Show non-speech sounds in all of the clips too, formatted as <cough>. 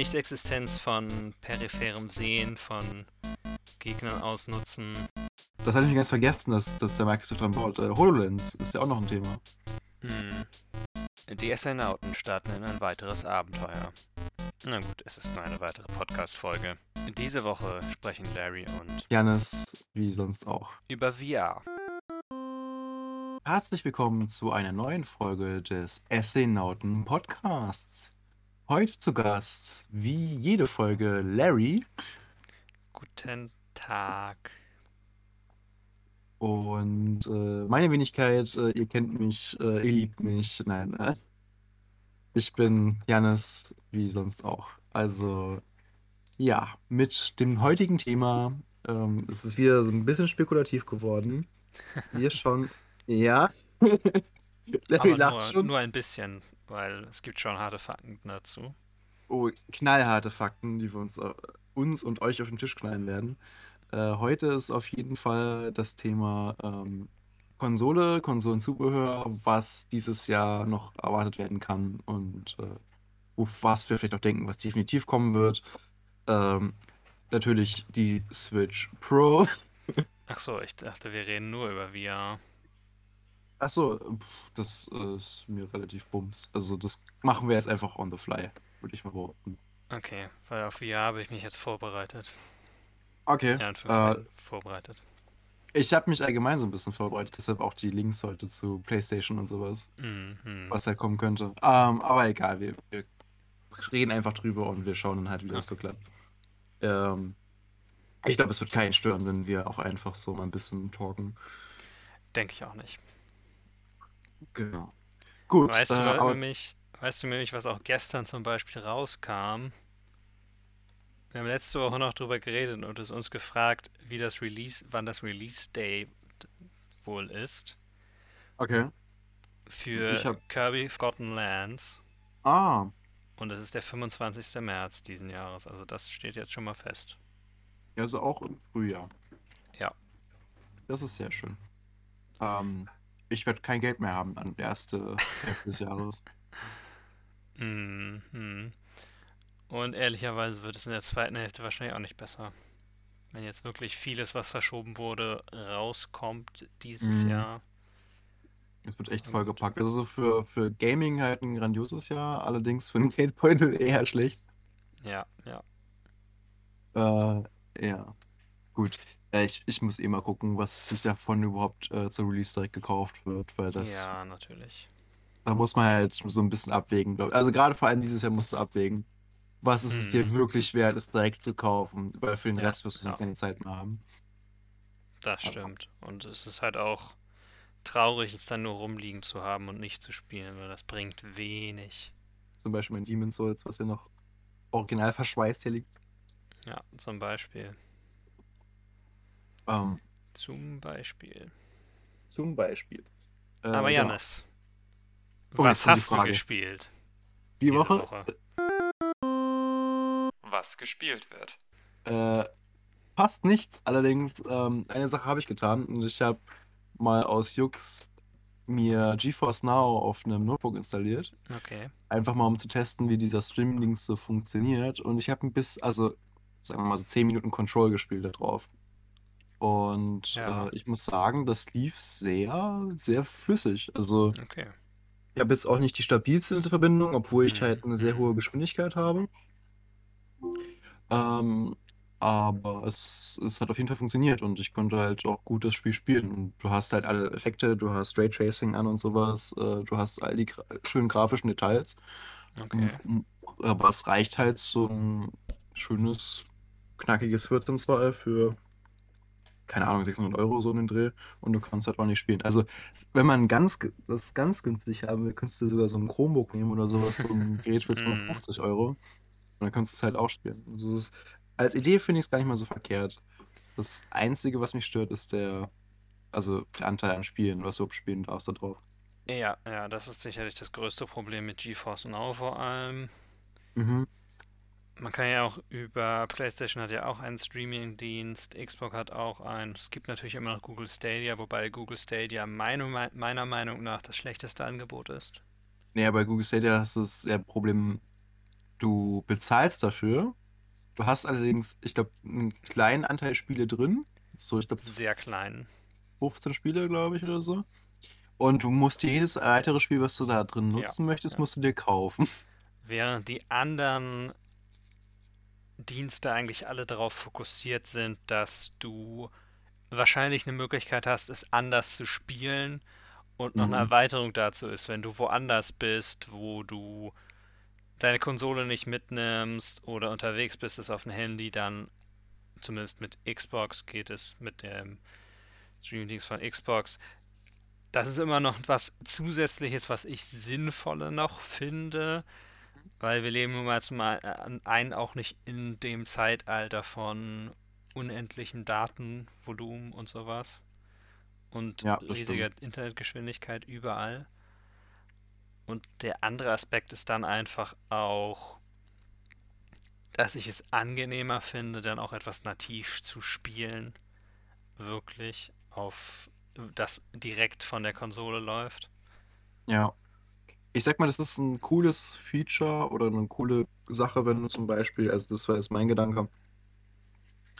Nichtexistenz von peripherem Sehen, von Gegnern ausnutzen. Das hatte ich ganz vergessen, dass, dass der Microsoft an Bord. Äh, HoloLens ist ja auch noch ein Thema. Hm. Die Astronauten starten in ein weiteres Abenteuer. Na gut, es ist nur eine weitere Podcast-Folge. Diese Woche sprechen Larry und Janis, wie sonst auch. über VR. Herzlich willkommen zu einer neuen Folge des Essainauten Podcasts. Heute zu Gast, wie jede Folge, Larry. Guten Tag. Und äh, meine Wenigkeit, äh, ihr kennt mich, äh, ihr liebt mich. Nein, äh, ich bin Janis, wie sonst auch. Also, ja, mit dem heutigen Thema, ähm, es ist wieder so ein bisschen spekulativ geworden. Wir <laughs> schauen, ja. <laughs> Larry Aber lacht nur, schon. nur ein bisschen, weil es gibt schon harte Fakten dazu. Oh, knallharte Fakten, die wir uns, äh, uns und euch auf den Tisch knallen werden. Äh, heute ist auf jeden Fall das Thema ähm, Konsole, Konsolenzubehör, was dieses Jahr noch erwartet werden kann und äh, auf was wir vielleicht auch denken, was definitiv kommen wird. Ähm, natürlich die Switch Pro. Ach so, ich dachte, wir reden nur über VR. Achso, pf, das äh, ist mir relativ bums. Also das machen wir jetzt einfach on the fly, würde ich mal behaupten. Okay, weil auf VR habe ich mich jetzt vorbereitet. Okay. In Äh, vorbereitet. Ich habe mich allgemein so ein bisschen vorbereitet, deshalb auch die Links heute zu PlayStation und sowas, Mhm. was halt kommen könnte. Ähm, aber egal, wir, wir reden einfach drüber und wir schauen dann halt, wie das so klappt. Ähm, ich glaube, es wird keinen stören, wenn wir auch einfach so mal ein bisschen talken. Denke ich auch nicht. Genau. Gut, Weißt äh, du nämlich, weißt du nämlich, was auch gestern zum Beispiel rauskam? Wir haben letzte Woche noch drüber geredet und es uns gefragt, wie das Release, wann das Release Day wohl ist okay. für hab- Kirby Forgotten Lands. Ah, Und es ist der 25. März diesen Jahres. Also das steht jetzt schon mal fest. also auch im Frühjahr. Ja. Das ist sehr schön. Ähm, ich werde kein Geld mehr haben an der erste Hälfte des Jahres. <laughs> Mhm. Und ehrlicherweise wird es in der zweiten Hälfte wahrscheinlich auch nicht besser. Wenn jetzt wirklich vieles, was verschoben wurde, rauskommt dieses Mhm. Jahr. Es wird echt vollgepackt. Also so für, für Gaming halt ein grandioses Jahr, allerdings für den <laughs> Geldbeutel eher schlecht. Ja, ja. Äh, ja, gut. Äh, ich, ich muss eh mal gucken, was sich davon überhaupt äh, zur Release direkt gekauft wird, weil das, Ja, natürlich. da muss man halt so ein bisschen abwägen, glaube ich. Also gerade vor allem dieses Jahr musst du abwägen, was ist es dir Mhm. wirklich wert, es direkt zu kaufen, weil für den Ja, Rest wirst du ja. keine Zeit mehr haben. Das stimmt. Und es ist halt auch traurig, es dann nur rumliegen zu haben und nicht zu spielen, weil das bringt wenig. Zum Beispiel mein Demon's Souls, was ja noch original verschweißt hier liegt. Ja, zum Beispiel. Ähm, Zum Beispiel. zum Beispiel. Äh, Aber ja. Janis, Oh, was jetzt kommt die hast du gespielt Die diese Woche, Woche? was gespielt wird. Äh, fast nichts. Allerdings, ähm, eine Sache habe ich getan und ich habe mal aus Jux mir GeForce Now auf einem Notebook installiert. Okay. Einfach mal, um zu testen, wie dieser Streaming-Dings so funktioniert. Und ich habe ein bisschen, also sagen wir mal so 10 Minuten Control gespielt da drauf. Und Ja. äh, ich muss sagen, das lief sehr, sehr flüssig. Also Okay. ich habe jetzt auch nicht die stabilste Verbindung, obwohl ich Mhm, halt eine sehr mhm. hohe Geschwindigkeit habe. Ähm, aber es, es hat auf jeden Fall funktioniert und ich konnte halt auch gut das Spiel spielen. Und du hast halt alle Effekte, du hast Raytracing an und sowas, äh, du hast all die gra schönen grafischen Details. Okay. Aber es reicht halt so ein schönes, knackiges 14 Zoll für, keine Ahnung, 600 Euro so in den Dreh und du kannst halt auch nicht spielen. Also, wenn man ganz, das ganz günstig haben will, könntest du sogar so ein Chromebook nehmen oder sowas, so ein <laughs> Gerät für Mhm. 250 Euro und dann kannst du es halt auch spielen. Also ist, als Idee finde ich es gar nicht mal so verkehrt. Das Einzige, was mich stört, ist der, also der Anteil an Spielen, was du spielen darfst da drauf. Ja, ja, das ist sicherlich das größte Problem mit GeForce Now vor allem. Mhm. Man kann ja auch über PlayStation hat ja auch einen Streaming-Dienst, Xbox hat auch einen. Es gibt natürlich immer noch Google Stadia, wobei Google Stadia meine, meiner Meinung nach das schlechteste Angebot ist. Naja, bei Google Stadia hast du das ja Problem, Du bezahlst dafür. Du hast allerdings, ich glaube, einen kleinen Anteil Spiele drin. So, ich glaube, Sehr klein. 15 Spiele, glaube ich, oder so. Und du musst dir jedes weitere Spiel, was du da drin Ja, nutzen möchtest, ja. musst du dir kaufen. Während die anderen Dienste eigentlich alle darauf fokussiert sind, dass du wahrscheinlich eine Möglichkeit hast, es anders zu spielen und noch eine Mhm. Erweiterung dazu ist, wenn du woanders bist, wo du deine Konsole nicht mitnimmst oder unterwegs bist, ist auf dem Handy, dann zumindest mit Xbox geht es mit dem Streamingdienst von Xbox. Das ist immer noch was Zusätzliches, was ich sinnvoller noch finde, weil wir leben nun mal zum einen auch nicht in dem Zeitalter von unendlichem Datenvolumen und sowas und Ja, riesiger stimmt. Internetgeschwindigkeit überall. Und der andere Aspekt ist dann einfach auch, dass ich es angenehmer finde, dann auch etwas nativ zu spielen, wirklich auf das direkt von der Konsole läuft. Ja. Ich sag mal, das ist ein cooles Feature oder eine coole Sache, wenn du zum Beispiel, also das war jetzt mein Gedanke,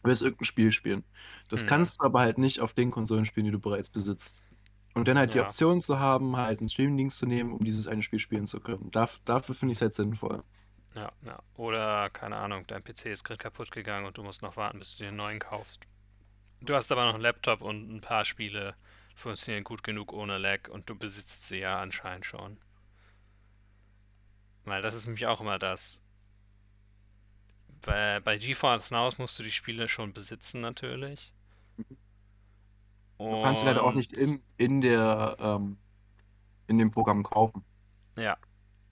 willst irgendein Spiel spielen. Das Hm, kannst du aber halt nicht auf den Konsolen spielen, die du bereits besitzt. Und dann halt die ja, Option zu haben, halt einen Streamingdienst zu nehmen, um dieses eine Spiel spielen zu können. Darf, dafür finde ich es halt sinnvoll. ja, ja. Oder, keine Ahnung, dein PC ist gerade kaputt gegangen und du musst noch warten, bis du dir einen neuen kaufst. Du hast aber noch einen Laptop und ein paar Spiele funktionieren gut genug ohne Lag und du besitzt sie ja anscheinend schon. Weil das ist nämlich auch immer das. Bei, bei GeForce Now musst du die Spiele schon besitzen natürlich. Du kannst sie leider auch nicht in, in der, ähm, in dem Programm kaufen. ja,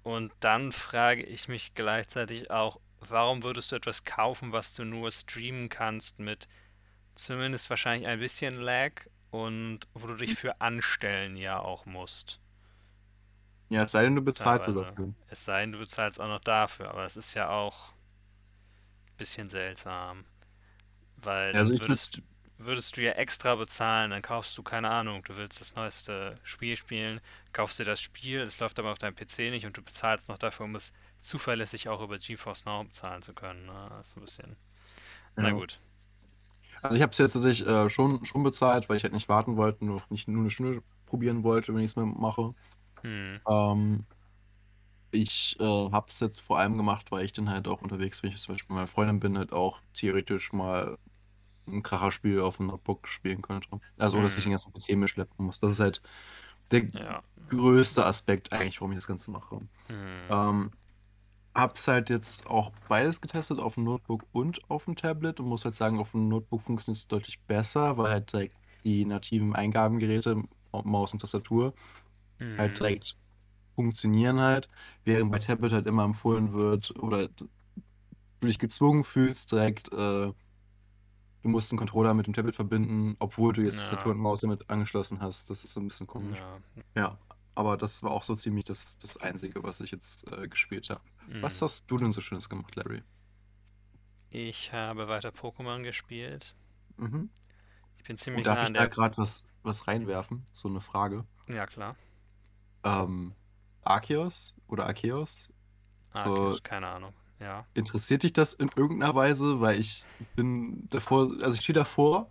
und dann frage ich mich gleichzeitig auch, warum würdest du etwas kaufen, was du nur streamen kannst mit zumindest wahrscheinlich ein bisschen Lag und wo du dich für anstellen ja auch musst, Ja, es sei denn, du bezahlst teilweise. dafür. Es sei denn, du bezahlst auch noch dafür, aber das ist ja auch ein bisschen seltsam, weil also würdest, würdest du ja extra bezahlen, dann kaufst du, keine Ahnung, du willst das neueste Spiel spielen, kaufst dir das Spiel, es läuft aber auf deinem PC nicht und du bezahlst noch dafür, um es zuverlässig auch über GeForce Now bezahlen zu können. Ne? Das ist ein bisschen. Na ja. gut. Also ich habe es jetzt tatsächlich äh, schon, schon bezahlt, weil ich halt nicht warten wollte, nur nicht nur eine Stunde probieren wollte, wenn ich es mal mache. Hm. Ähm, ich äh, habe es jetzt vor allem gemacht, weil ich dann halt auch unterwegs, wenn ich zum Beispiel mit meiner Freundin bin, halt auch theoretisch mal ein Kracherspiel auf dem Notebook spielen könnte. Also ohne dass ich den Hm. ganzen PC mitschleppen muss. Das ist halt der Ja. größte Aspekt eigentlich, warum ich das Ganze mache. Hm. Ähm, hab's halt jetzt auch beides getestet, auf dem Notebook und auf dem Tablet und muss halt sagen, auf dem Notebook funktioniert es deutlich besser, weil halt die nativen Eingabengeräte, Maus und Tastatur, halt Hm. direkt funktionieren halt, während bei Tablet halt immer empfohlen wird oder du dich gezwungen fühlst, direkt, äh, du musst einen Controller mit dem Tablet verbinden, obwohl du jetzt Tastatur Ja. und Maus damit angeschlossen hast. Das ist so ein bisschen komisch. Ja. Ja, aber das war auch so ziemlich das, das Einzige, was ich jetzt äh, gespielt habe. Was Hm. hast du denn so Schönes gemacht, Larry? Ich habe weiter Pokémon gespielt. Mhm. Ich bin Und ziemlich darf nah ich an da der. gerade was, was reinwerfen? So eine Frage. Ja, klar. Ähm, Arceus oder Arceus? So, Arceus, keine Ahnung. Ja. interessiert dich das in irgendeiner Weise? Weil ich bin davor, also ich stehe davor,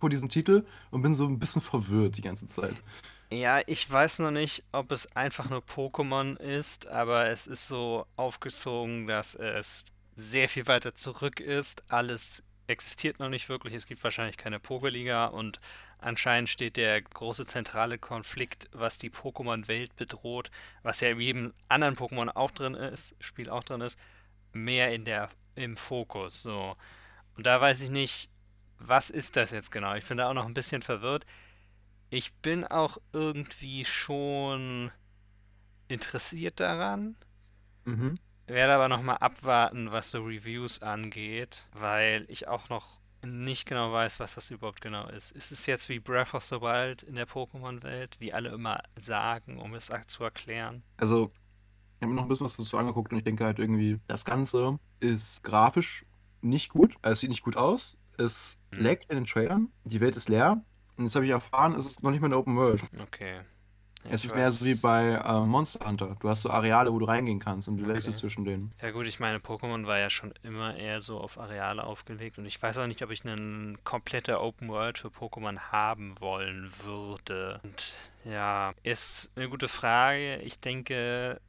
vor diesem Titel und bin so ein bisschen verwirrt die ganze Zeit. Ja, ich weiß noch nicht, ob es einfach nur Pokémon ist, aber es ist so aufgezogen, dass es sehr viel weiter zurück ist. Alles existiert noch nicht wirklich. Es gibt wahrscheinlich keine Pokeliga und anscheinend steht der große zentrale Konflikt, was die Pokémon-Welt bedroht, was ja in jedem anderen Pokémon auch drin ist, Spiel auch drin ist, mehr in der im Fokus. So. Und da weiß ich nicht, was ist das jetzt genau? Ich bin da auch noch ein bisschen verwirrt. Ich bin auch irgendwie schon interessiert daran, Mhm. Werde aber noch mal abwarten, was so Reviews angeht, weil ich auch noch nicht genau weiß, was das überhaupt genau ist. Ist es jetzt wie Breath of the Wild in der Pokémon-Welt, wie alle immer sagen, um es zu erklären? Also, ich habe mir noch ein bisschen was dazu angeguckt und ich denke halt irgendwie, das Ganze ist grafisch nicht gut. Also, es sieht nicht gut aus. Es Hm, laggt in den Trailern. Die Welt ist leer. Und jetzt habe ich erfahren, es ist noch nicht mal eine Open World. okay. Ja, Es ist mehr so wie bei äh, Monster Hunter. Du hast so Areale, wo du reingehen kannst und du wechselst Okay. zwischen denen. Ja gut, ich meine, Pokémon war ja schon immer eher so auf Areale aufgelegt und ich weiß auch nicht, ob ich eine komplette Open World für Pokémon haben wollen würde. Und ja, ist eine gute Frage. Ich denke,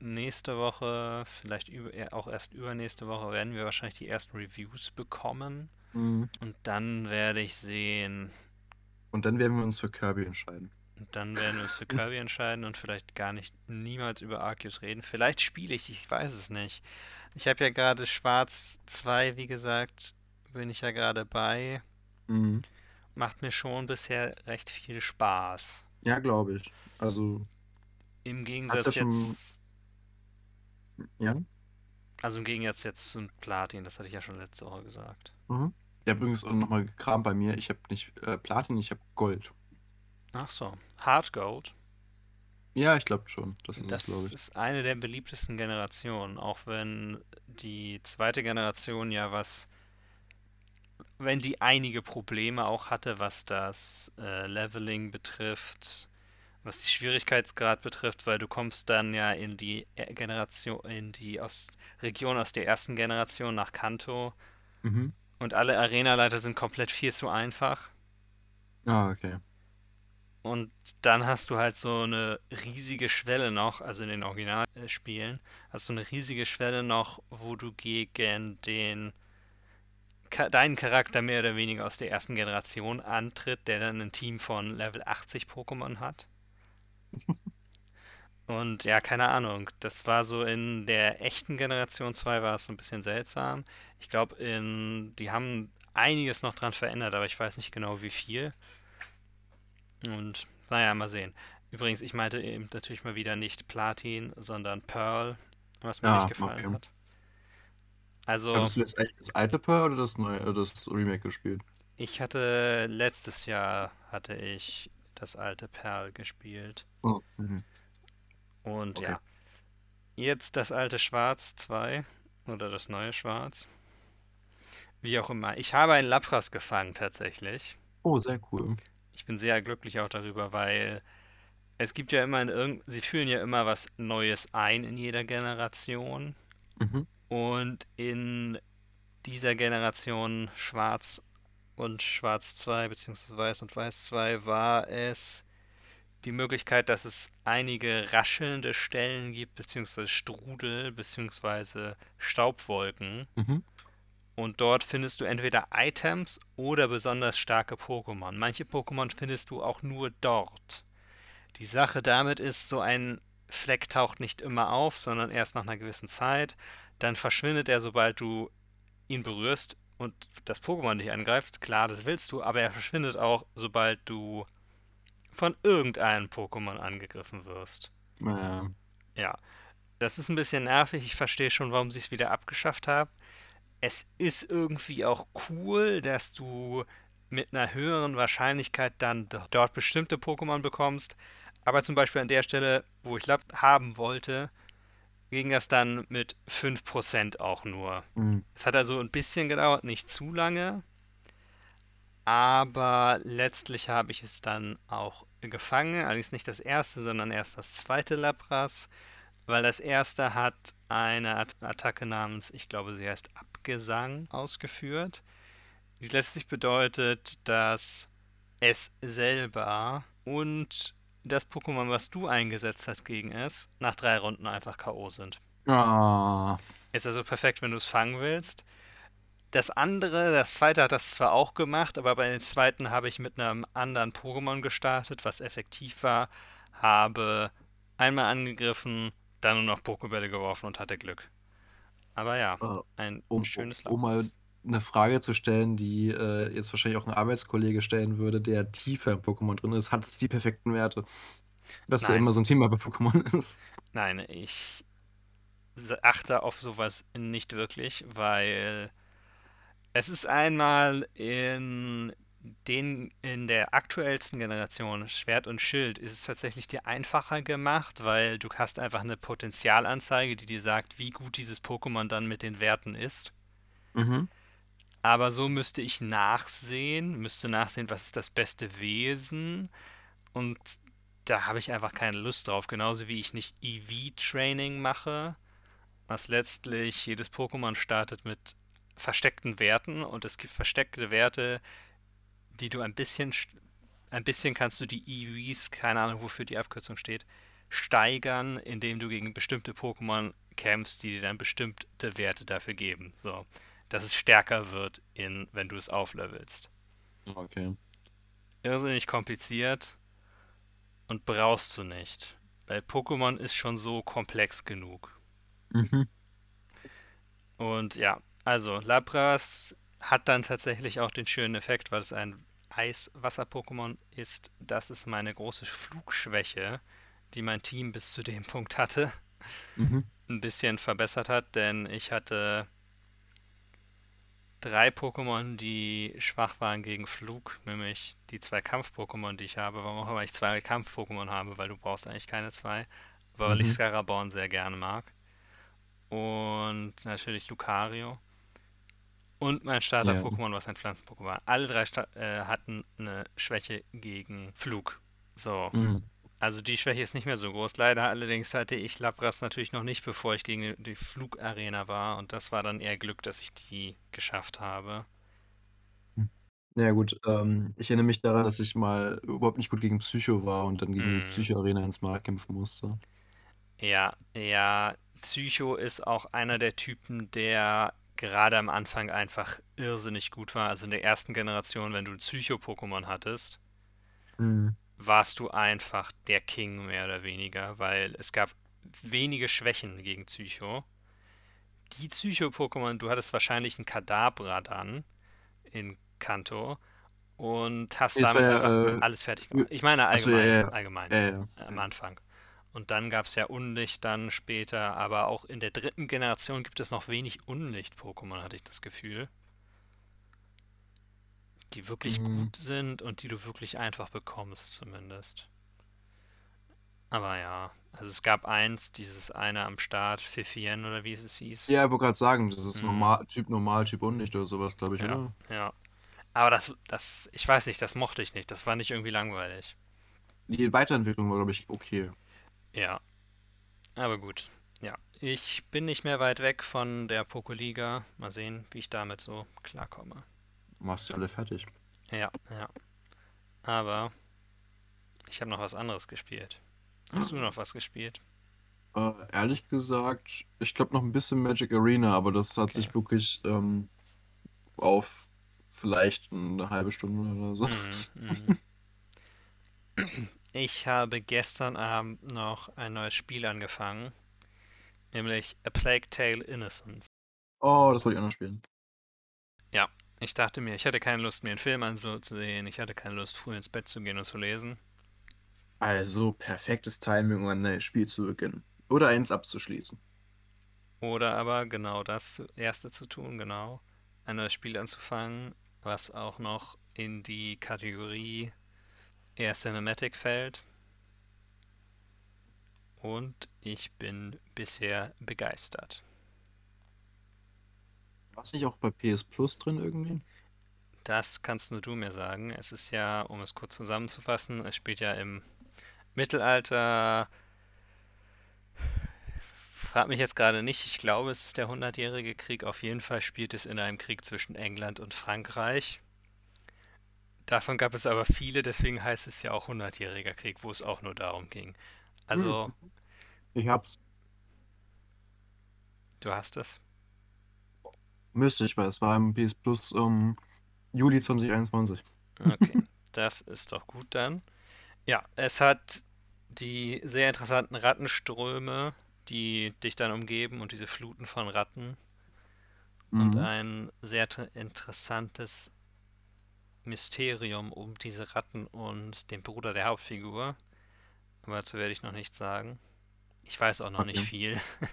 nächste Woche, vielleicht über, auch erst übernächste Woche, werden wir wahrscheinlich die ersten Reviews bekommen Mhm. und dann werde ich sehen, Und dann werden wir uns für Kirby entscheiden. Und dann werden wir uns für Kirby entscheiden und vielleicht gar nicht niemals über Arceus reden. Vielleicht spiele ich, ich weiß es nicht. Ich habe ja gerade Schwarz 2, wie gesagt, bin ich ja gerade bei. Mhm. Macht mir schon bisher recht viel Spaß. Ja, glaube ich. Also, Im hast du Gegensatz schon. jetzt, Ja? also im Gegensatz jetzt zum Platin, das hatte ich ja schon letzte Woche gesagt. Mhm. Ich habe übrigens auch nochmal gekramt bei mir. Ich habe nicht äh, Platin, ich habe Gold. Ach so, Hard Gold. Ja, ich glaube schon. Das ist es, Das ich. ist eine der beliebtesten Generationen, auch wenn die zweite Generation ja was wenn die einige Probleme auch hatte, was das äh, Leveling betrifft, was die Schwierigkeitsgrad betrifft, weil du kommst dann ja in die äh, Generation, in die aus Region aus der ersten Generation nach Kanto Mhm. und alle Arenaleiter sind komplett viel zu einfach. Ah, okay. Und dann hast du halt so eine riesige Schwelle noch, also in den Originalspielen, hast du eine riesige Schwelle noch, wo du gegen den deinen Charakter mehr oder weniger aus der ersten Generation antritt, der dann ein Team von Level 80 Pokémon hat. <laughs> Und ja, keine Ahnung, das war so in der echten Generation 2 war es so ein bisschen seltsam. Ich glaube, in die haben einiges noch dran verändert, aber ich weiß nicht genau wie viel. Und naja, mal sehen. Übrigens, ich meinte eben natürlich mal wieder nicht Platin, sondern Pearl, was mir nicht Ja, gefallen okay. hat. Also, Hattest du jetzt eigentlich das alte Pearl oder das neue, das Remake gespielt? ich hatte letztes Jahr hatte ich das alte Pearl gespielt. Oh, mhm. Und Okay. ja, jetzt das alte Schwarz 2 oder das neue Schwarz. Wie auch immer. Ich habe einen Lapras gefangen tatsächlich. Oh, sehr cool. Ich bin sehr glücklich auch darüber, weil es gibt ja immer in irgend... Sie führen ja immer was Neues ein in jeder Generation. Mhm. Und in dieser Generation Schwarz und Schwarz 2 beziehungsweise Weiß und Weiß 2 war es die Möglichkeit, dass es einige raschelnde Stellen gibt, beziehungsweise Strudel, beziehungsweise Staubwolken. Mhm. Und dort findest du entweder Items oder besonders starke Pokémon. Manche Pokémon findest du auch nur dort. Die Sache damit ist, so ein Fleck taucht nicht immer auf, sondern erst nach einer gewissen Zeit. Dann verschwindet er, sobald du ihn berührst und das Pokémon dich angreift. Klar, das willst du, aber er verschwindet auch, sobald du von irgendeinem Pokémon angegriffen wirst. Naja. Ja, das ist ein bisschen nervig. Ich verstehe schon, warum sie es wieder abgeschafft haben. Es ist irgendwie auch cool, dass du mit einer höheren Wahrscheinlichkeit dann do- dort bestimmte Pokémon bekommst. Aber zum Beispiel an der Stelle, wo ich Lab haben wollte, ging das dann mit 5% auch nur. Mhm. Es hat also ein bisschen gedauert, nicht zu lange. Aber letztlich habe ich es dann auch gefangen. Allerdings nicht das erste, sondern erst das zweite Lapras. Weil das erste hat eine At Attacke namens, ich glaube, sie heißt Abgesang, ausgeführt. Die letztlich bedeutet, dass es selber und das Pokémon, was du eingesetzt hast gegen es, nach drei Runden einfach K.O. sind. Ah. Ist also perfekt, wenn du es fangen willst. Das andere, das zweite hat das zwar auch gemacht, aber bei dem zweiten habe ich mit einem anderen Pokémon gestartet, was effektiv war, habe einmal angegriffen, dann nur noch Pokébälle geworfen und hatte Glück. Aber ja, Äh, ein um, schönes um mal eine Frage zu stellen, die äh, jetzt wahrscheinlich auch ein Arbeitskollege stellen würde, der tiefer im Pokémon drin ist, hat es die perfekten Werte? Was ja immer so ein Thema bei Pokémon <laughs> ist. nein, ich achte auf sowas nicht wirklich, weil es ist einmal in den in der aktuellsten Generation Schwert und Schild ist es tatsächlich dir einfacher gemacht, weil du hast einfach eine Potenzialanzeige, die dir sagt, wie gut dieses Pokémon dann mit den Werten ist. Mhm. Aber so müsste ich nachsehen, müsste nachsehen, was ist das beste Wesen. Und da habe ich einfach keine Lust drauf. Genauso wie ich nicht EV-Training mache, was letztlich jedes Pokémon startet mit versteckten Werten und es gibt versteckte Werte, die du ein bisschen, ein bisschen kannst du die EVs, keine Ahnung wofür die Abkürzung steht, steigern, indem du gegen bestimmte Pokémon kämpfst, die dir dann bestimmte Werte dafür geben. So, dass es stärker wird, in, wenn du es auflevelst. Okay. Irrsinnig kompliziert und brauchst du nicht. Weil Pokémon ist schon so komplex genug. Mhm. Und ja, also Lapras hat dann tatsächlich auch den schönen Effekt, weil es ein Eis-Wasser-Pokémon ist. Das ist meine große Flugschwäche, die mein Team bis zu dem <laughs> Punkt hatte, Mhm. ein bisschen verbessert hat, denn ich hatte drei Pokémon, die schwach waren gegen Flug, nämlich die zwei Kampf-Pokémon, die ich habe. Warum auch immer ich zwei Kampf-Pokémon habe, weil du brauchst eigentlich keine zwei. Aber weil ich Mhm. Scaraborn sehr gerne mag. Und natürlich Lucario. Und mein Ja. Starter-Pokémon, was ein Pflanzen-Pokémon war. Alle drei Sta äh, hatten eine Schwäche gegen Flug. So, Mhm. also die Schwäche ist nicht mehr so groß. Leider allerdings hatte ich Lapras natürlich noch nicht, bevor ich gegen die Flugarena war. Und das war dann eher Glück, dass ich die geschafft habe. Ja gut, ähm, ich erinnere mich daran, dass ich mal überhaupt nicht gut gegen Psycho war und dann gegen die Hm. Psycho-Arena ins Mal kämpfen musste. Ja, ja, Psycho ist auch einer der Typen, der gerade am Anfang einfach irrsinnig gut war. Also in der ersten Generation, wenn du Psycho-Pokémon hattest, Mhm. warst du einfach der King mehr oder weniger, weil es gab wenige Schwächen gegen Psycho. Die Psycho-Pokémon, du hattest wahrscheinlich ein Kadabra dann in Kanto und hast damit ja, einfach äh, alles fertig gemacht. Ich meine allgemein, ja, allgemein, ja. am Anfang. Und dann gab es ja Unlicht dann später, aber auch in der dritten Generation gibt es noch wenig Unlicht-Pokémon, hatte ich das Gefühl. Die wirklich Mhm. gut sind und die du wirklich einfach bekommst, zumindest. Aber ja, also es gab eins, dieses eine am Start, Fifien oder wie es hieß. Ja, ich wollte gerade sagen, das ist Mhm. normal, Typ normal, Typ undicht oder sowas, glaube ich, Ja, oder? ja. Aber das, das, ich weiß nicht, das mochte ich nicht. Das war nicht irgendwie langweilig. Die Weiterentwicklung war, glaube ich, okay. Ja, aber gut. Ja, ich bin nicht mehr weit weg von der Pokoliga. Mal sehen, wie ich damit so klarkomme. Machst du alle fertig. Ja, ja. Aber ich habe noch was anderes gespielt. Hast du noch was gespielt? Äh, ehrlich gesagt, ich glaube noch ein bisschen Magic Arena, aber das hat Okay. sich wirklich ähm, auf vielleicht eine halbe Stunde oder so. Mhm, mhm. <laughs> Ich habe gestern Abend noch ein neues Spiel angefangen, nämlich A Plague Tale Innocence. Oh, das wollte ich auch noch spielen. Ja, ich dachte mir, ich hatte keine Lust, mir einen Film anzusehen, ich hatte keine Lust, früh ins Bett zu gehen und zu lesen. Also, perfektes Timing, um ein neues Spiel zu beginnen. Oder eins abzuschließen. Oder aber genau das erste zu tun, genau. Ein neues Spiel anzufangen, was auch noch in die Kategorie eher Cinematic fällt. Und ich bin bisher begeistert. War es nicht auch bei PS Plus drin irgendwie? Das kannst nur du mir sagen. Es ist ja, um es kurz zusammenzufassen, es spielt ja im Mittelalter. Frag mich jetzt gerade nicht, ich glaube, es ist der Hundertjährige Krieg. Auf jeden Fall spielt es in einem Krieg zwischen England und Frankreich. Davon gab es aber viele, deswegen heißt es ja auch Hundertjähriger Krieg, wo es auch nur darum ging. Also, Ich hab's. du hast es. Müsste ich, weil es war im PS Plus ähm, Juli 2021. Okay, <laughs> das ist doch gut dann. Ja, es hat die sehr interessanten Rattenströme, die dich dann umgeben und diese Fluten von Ratten und Mhm. ein sehr interessantes Mysterium um diese Ratten und den Bruder der Hauptfigur. Aber dazu werde ich noch nichts sagen. Ich weiß auch noch nicht Okay. viel. <laughs>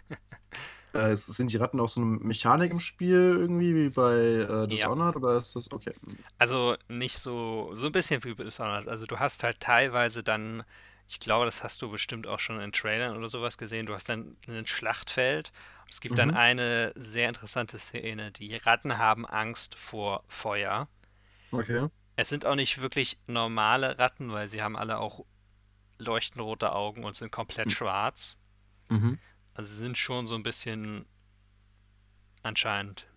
Äh, sind die Ratten auch so eine Mechanik im Spiel irgendwie, wie bei äh, Ja. Dishonored, oder ist das okay? Also nicht so, so ein bisschen wie Dishonored. Also du hast halt teilweise dann, ich glaube, das hast du bestimmt auch schon in Trailern oder sowas gesehen, du hast dann ein Schlachtfeld. Es gibt dann Mhm. eine sehr interessante Szene. Die Ratten haben Angst vor Feuer. Okay. Es sind auch nicht wirklich normale Ratten, weil sie haben alle auch leuchten rote Augen und sind komplett Mhm. schwarz. Mhm. Also sie sind schon so ein bisschen anscheinend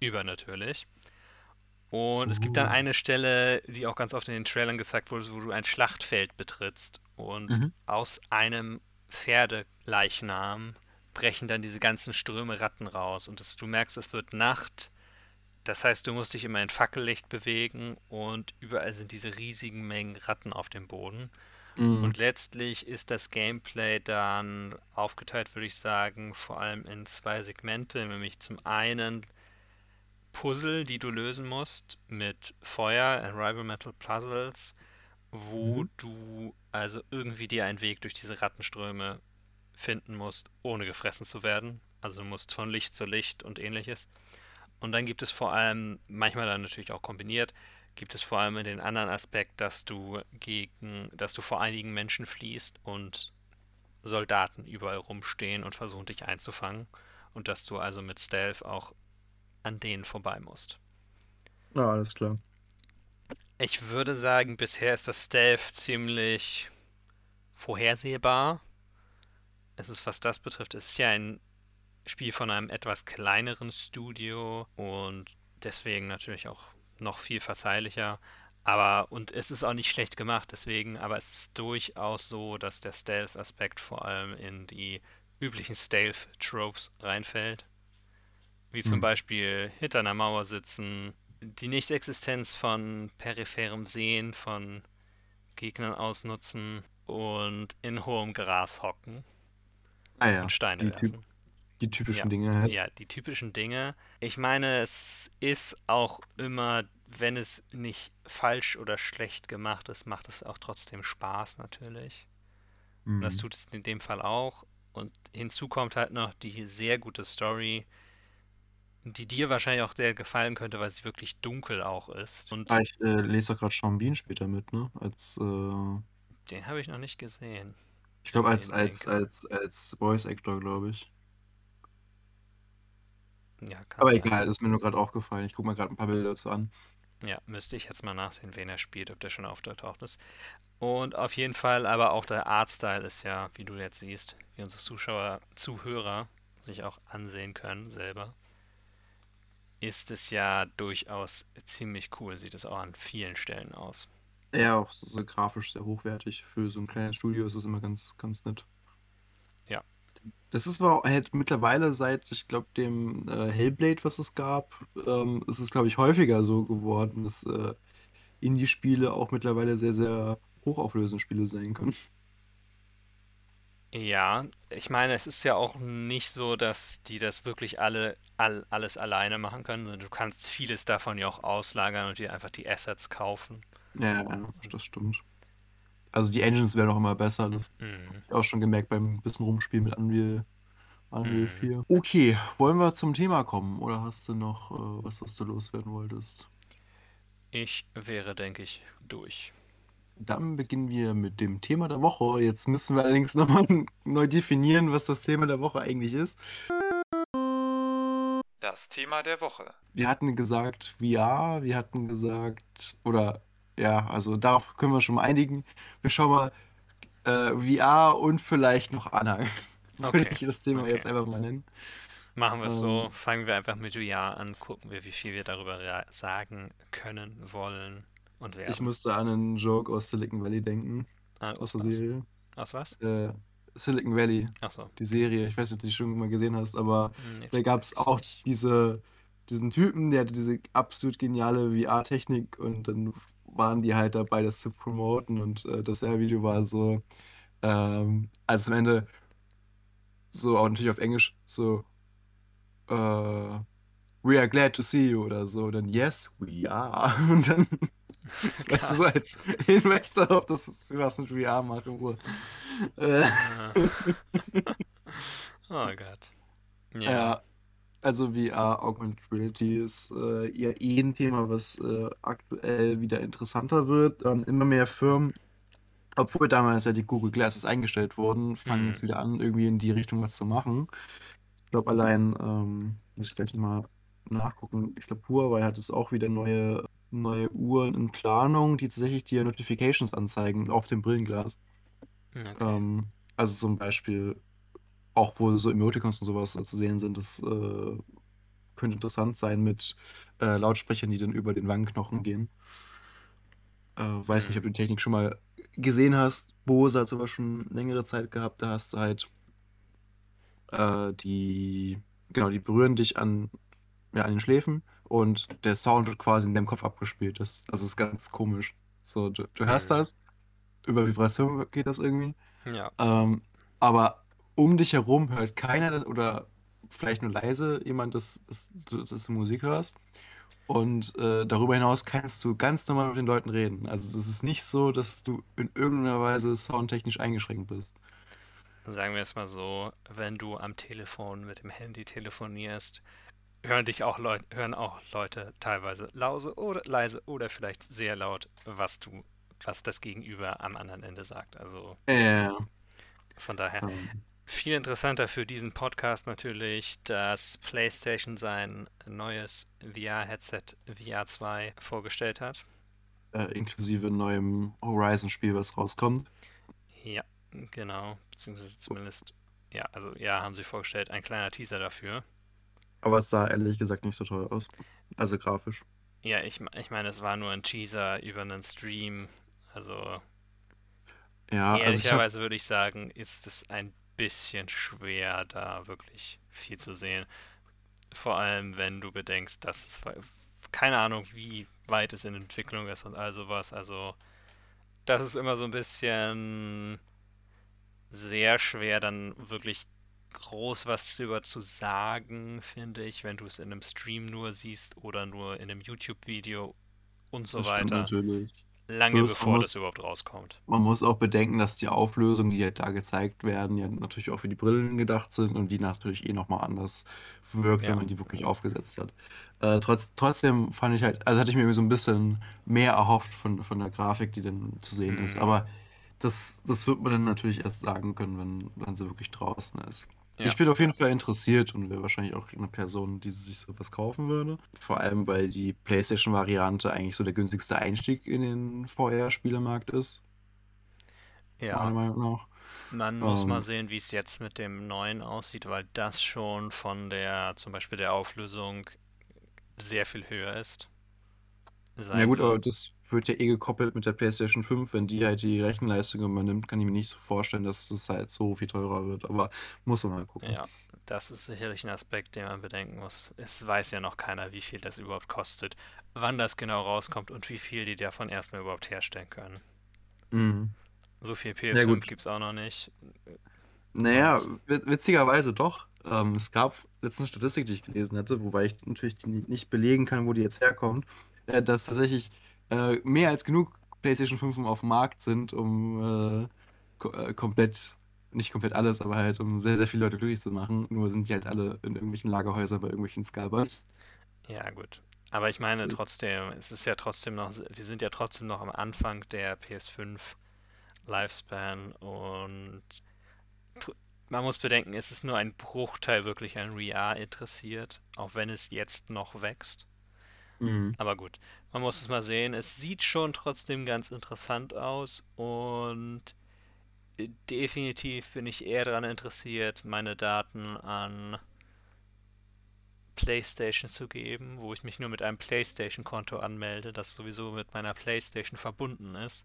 übernatürlich. Und es gibt dann Uh. eine Stelle, die auch ganz oft in den Trailern gezeigt wurde, wo du ein Schlachtfeld betrittst und Mhm. aus einem Pferdeleichnam brechen dann diese ganzen Ströme Ratten raus. Und das, du merkst, es wird Nacht. Das heißt, du musst dich immer in Fackellicht bewegen und überall sind diese riesigen Mengen Ratten auf dem Boden. Mhm. Und letztlich ist das Gameplay dann aufgeteilt, würde ich sagen, vor allem in zwei Segmente, nämlich zum einen Puzzle, die du lösen musst mit Feuer, Environmental Puzzles, wo Mhm. du also irgendwie dir einen Weg durch diese Rattenströme finden musst, ohne gefressen zu werden. Also du musst von Licht zu Licht und ähnliches. Und dann gibt es vor allem, manchmal dann natürlich auch kombiniert, gibt es vor allem den anderen Aspekt, dass du gegen, dass du vor einigen Menschen fließt und Soldaten überall rumstehen und versuchen dich einzufangen und dass du also mit Stealth auch an denen vorbei musst. Ja, alles klar. Ich würde sagen, bisher ist das Stealth ziemlich vorhersehbar. Es ist, was das betrifft, es ist ja ein Spiel von einem etwas kleineren Studio und deswegen natürlich auch noch viel verzeihlicher. Aber, und es ist auch nicht schlecht gemacht, deswegen, aber es ist durchaus so, dass der Stealth-Aspekt vor allem in die üblichen Stealth-Tropes reinfällt. Wie zum Hm. Beispiel hinter einer Mauer sitzen, die Nichtexistenz von peripherem Sehen von Gegnern ausnutzen und in hohem Gras hocken Ah ja, und Steine die, typ werfen. Die typischen Ja. Dinge halt. Ja, die typischen Dinge. Ich meine, es ist auch immer, wenn es nicht falsch oder schlecht gemacht ist, macht es auch trotzdem Spaß natürlich. Und das Mhm. tut es in dem Fall auch. Und hinzu kommt halt noch die sehr gute Story, die dir wahrscheinlich auch sehr gefallen könnte, weil sie wirklich dunkel auch ist. Und Ah, ich äh, lese doch gerade Bean später mit, ne? Als, äh, den habe ich noch nicht gesehen. ich glaube, als, als, als, als Voice Actor, glaube ich. Ja, Aber sein. egal, das ist mir nur gerade aufgefallen. Ich gucke mal gerade ein paar Bilder dazu an. Ja, müsste ich jetzt mal nachsehen, wen er spielt, ob der schon aufgetaucht ist. Und auf jeden Fall, aber auch der Artstyle ist ja, wie du jetzt siehst, wie unsere Zuschauer, Zuhörer sich auch ansehen können selber, ist es ja durchaus ziemlich cool. Sieht es auch an vielen Stellen aus. Ja, auch so, so grafisch sehr hochwertig. Für so ein kleines Studio ist es immer ganz, ganz nett. Das ist aber halt mittlerweile seit, ich glaube, dem äh, Hellblade, was es gab, ähm, ist es, glaube ich, häufiger so geworden, dass äh, Indie-Spiele auch mittlerweile sehr, sehr hochauflösende Spiele sein können. Ja, ich meine, es ist ja auch nicht so, dass die das wirklich alle all, alles alleine machen können, sondern du kannst vieles davon ja auch auslagern und dir einfach die Assets kaufen. Ja, ja, das stimmt. Also die Engines werden auch immer besser. Das Mhm. habe ich auch schon gemerkt beim bisschen Rumspielen mit Unreal, Unreal Mhm. 4. Okay, wollen wir zum Thema kommen? Oder hast du noch äh, was, was du loswerden wolltest? Ich wäre, denke ich, durch. Dann beginnen wir mit dem Thema der Woche. Jetzt müssen wir allerdings nochmal <laughs> neu definieren, was das Thema der Woche eigentlich ist. Das Thema der Woche. Wir hatten gesagt VR, wir hatten gesagt, oder ja, also darauf können wir schon mal einigen. Wir schauen mal äh, VR und vielleicht noch Anhang. <laughs> Würde Okay, ich das Thema okay. jetzt einfach mal nennen. Machen wir es so. Ähm. Fangen wir einfach mit Ja an, gucken wir, wie viel wir darüber sagen können, wollen und werden. Ich musste an einen Joke aus Silicon Valley denken, Ah, aus aus der was? Serie. Aus was? Äh, Silicon Valley, Achso. die Serie. Ich weiß nicht, ob du die schon mal gesehen hast, aber Nee, da gab es auch diese, diesen Typen, der hatte diese absolut geniale VR-Technik und dann waren die halt dabei, das zu promoten und äh, das VR-Video war so, ähm, als am Ende so auch natürlich auf Englisch so, äh, we are glad to see you oder so, dann yes, we are <laughs> und dann, das <laughs> weißt du, so als Investor auf das, was mit VR machen, so. Äh, Ah. <laughs> oh Gott. Ja. Ja, also VR, Augmented Reality ist äh, eher eh ein Thema, was äh, aktuell wieder interessanter wird. Ähm, immer mehr Firmen, obwohl damals ja die Google Glasses eingestellt wurden, fangen Mhm. jetzt wieder an, irgendwie in die Richtung was zu machen. Ich glaube, allein, ähm, muss ich gleich mal nachgucken, ich glaube, Huawei hat jetzt auch wieder neue, neue Uhren in Planung, die tatsächlich dir Notifications anzeigen auf dem Brillenglas. Okay. Ähm, also zum Beispiel auch wo so Emoticons und sowas äh, zu sehen sind, das äh, könnte interessant sein mit äh, Lautsprechern, die dann über den Wangenknochen gehen. Äh, weiß nicht, ob du die Technik schon mal gesehen hast. Bose hat sowas schon längere Zeit gehabt. Da hast du halt äh, die, genau, die berühren dich an, ja, an den Schläfen und der Sound wird quasi in deinem Kopf abgespielt. Das, das ist ganz komisch. So, du, du hörst das, über Vibration geht das irgendwie. Ja. Ähm, aber um dich herum hört keiner das, oder vielleicht nur leise jemand, dass, dass du Musik hörst. Und äh, darüber hinaus kannst du ganz normal mit den Leuten reden. Also es ist nicht so, dass du in irgendeiner Weise soundtechnisch eingeschränkt bist. Sagen wir es mal so, wenn du am Telefon mit dem Handy telefonierst, hören dich auch Leute, hören auch Leute teilweise lause oder leise oder vielleicht sehr laut, was du, was das Gegenüber am anderen Ende sagt. Also Ja. von daher Ähm, viel interessanter für diesen Podcast natürlich, dass PlayStation sein neues VR-Headset VR 2 vorgestellt hat. äh, inklusive neuem Horizon-Spiel, was rauskommt. Ja, genau, beziehungsweise zumindest, ja, also ja, haben sie vorgestellt, ein kleiner Teaser dafür. Aber es sah ehrlich gesagt nicht so toll aus. Also grafisch. Ja, ich, ich meine, es war nur ein Teaser über einen Stream. Also Ja, also ich ehrlicherweise würde ich sagen, ist es ein bisschen schwer, da wirklich viel zu sehen. Vor allem, wenn du bedenkst, dass es keine Ahnung, wie weit es in Entwicklung ist und all sowas. Also das ist immer so ein bisschen sehr schwer, dann wirklich groß was drüber zu sagen, finde ich, wenn du es in einem Stream nur siehst oder nur in einem YouTube-Video und so das weiter. natürlich. Lange man bevor das muss, überhaupt rauskommt. man muss auch bedenken, dass die Auflösungen, die halt da gezeigt werden, ja natürlich auch für die Brillen gedacht sind und die natürlich eh nochmal anders wirkt, wenn Ja. man die wirklich aufgesetzt hat. Äh, trotz, trotzdem fand ich halt, also hatte ich mir so ein bisschen mehr erhofft von, von der Grafik, die dann zu sehen ist. Hm, Aber das, das wird man dann natürlich erst sagen können, wenn, wenn sie wirklich draußen ist. Ja, Ich bin auf jeden Fall interessiert und wäre wahrscheinlich auch eine Person, die sich sowas kaufen würde. Vor allem, weil die PlayStation-Variante eigentlich so der günstigste Einstieg in den VR-Spielemarkt ist, meiner ja. Meinung nach. Man muss mal Ähm, sehen, wie es jetzt mit dem neuen aussieht, weil das schon von der, zum Beispiel der Auflösung sehr viel höher ist, sein gut, aber das wird ja eh gekoppelt mit der PlayStation 5. Wenn die halt die Rechenleistung übernimmt, kann ich mir nicht so vorstellen, dass es halt so viel teurer wird. Aber muss man mal gucken. Ja, das ist sicherlich ein Aspekt, den man bedenken muss. Es weiß ja noch keiner, wie viel das überhaupt kostet, wann das genau rauskommt und wie viel die davon erstmal überhaupt herstellen können. Mhm. So viel Ja PS5 gut. gibt es auch noch nicht. Naja, witzigerweise doch. Ähm, es gab letzte eine Statistik, die ich gelesen hatte, wobei ich natürlich nicht belegen kann, wo die jetzt herkommt, äh, dass tatsächlich äh, mehr als genug PlayStation 5 auf dem Markt sind, um äh, ko äh, komplett, nicht komplett alles, aber halt um sehr, sehr viele Leute glücklich zu machen. Nur sind die halt alle in irgendwelchen Lagerhäusern bei irgendwelchen Scalpern. ja, gut. Aber ich meine trotzdem, es ist ja trotzdem noch, wir sind ja trotzdem noch am Anfang der PS5 Lifespan und man muss bedenken, es ist nur ein Bruchteil wirklich an VR interessiert, auch wenn es jetzt noch wächst. Mhm. Aber gut, man muss es mal sehen. Es sieht schon trotzdem ganz interessant aus und äh, definitiv bin ich eher daran interessiert, meine Daten an PlayStation zu geben, wo ich mich nur mit einem PlayStation-Konto anmelde, das sowieso mit meiner PlayStation verbunden ist,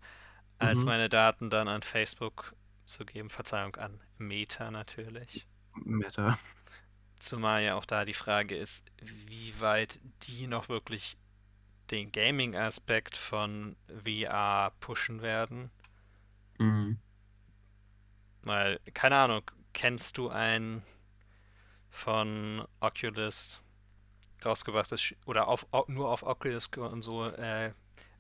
als Mhm. meine Daten dann an Facebook zu geben. Verzeihung, an Meta natürlich. Meta. Zumal ja auch da die Frage ist, wie weit die noch wirklich den Gaming-Aspekt von VR pushen werden. Mhm. Weil, keine Ahnung, kennst du ein von Oculus rausgebrachtes oder auf, au- nur auf Oculus und so äh,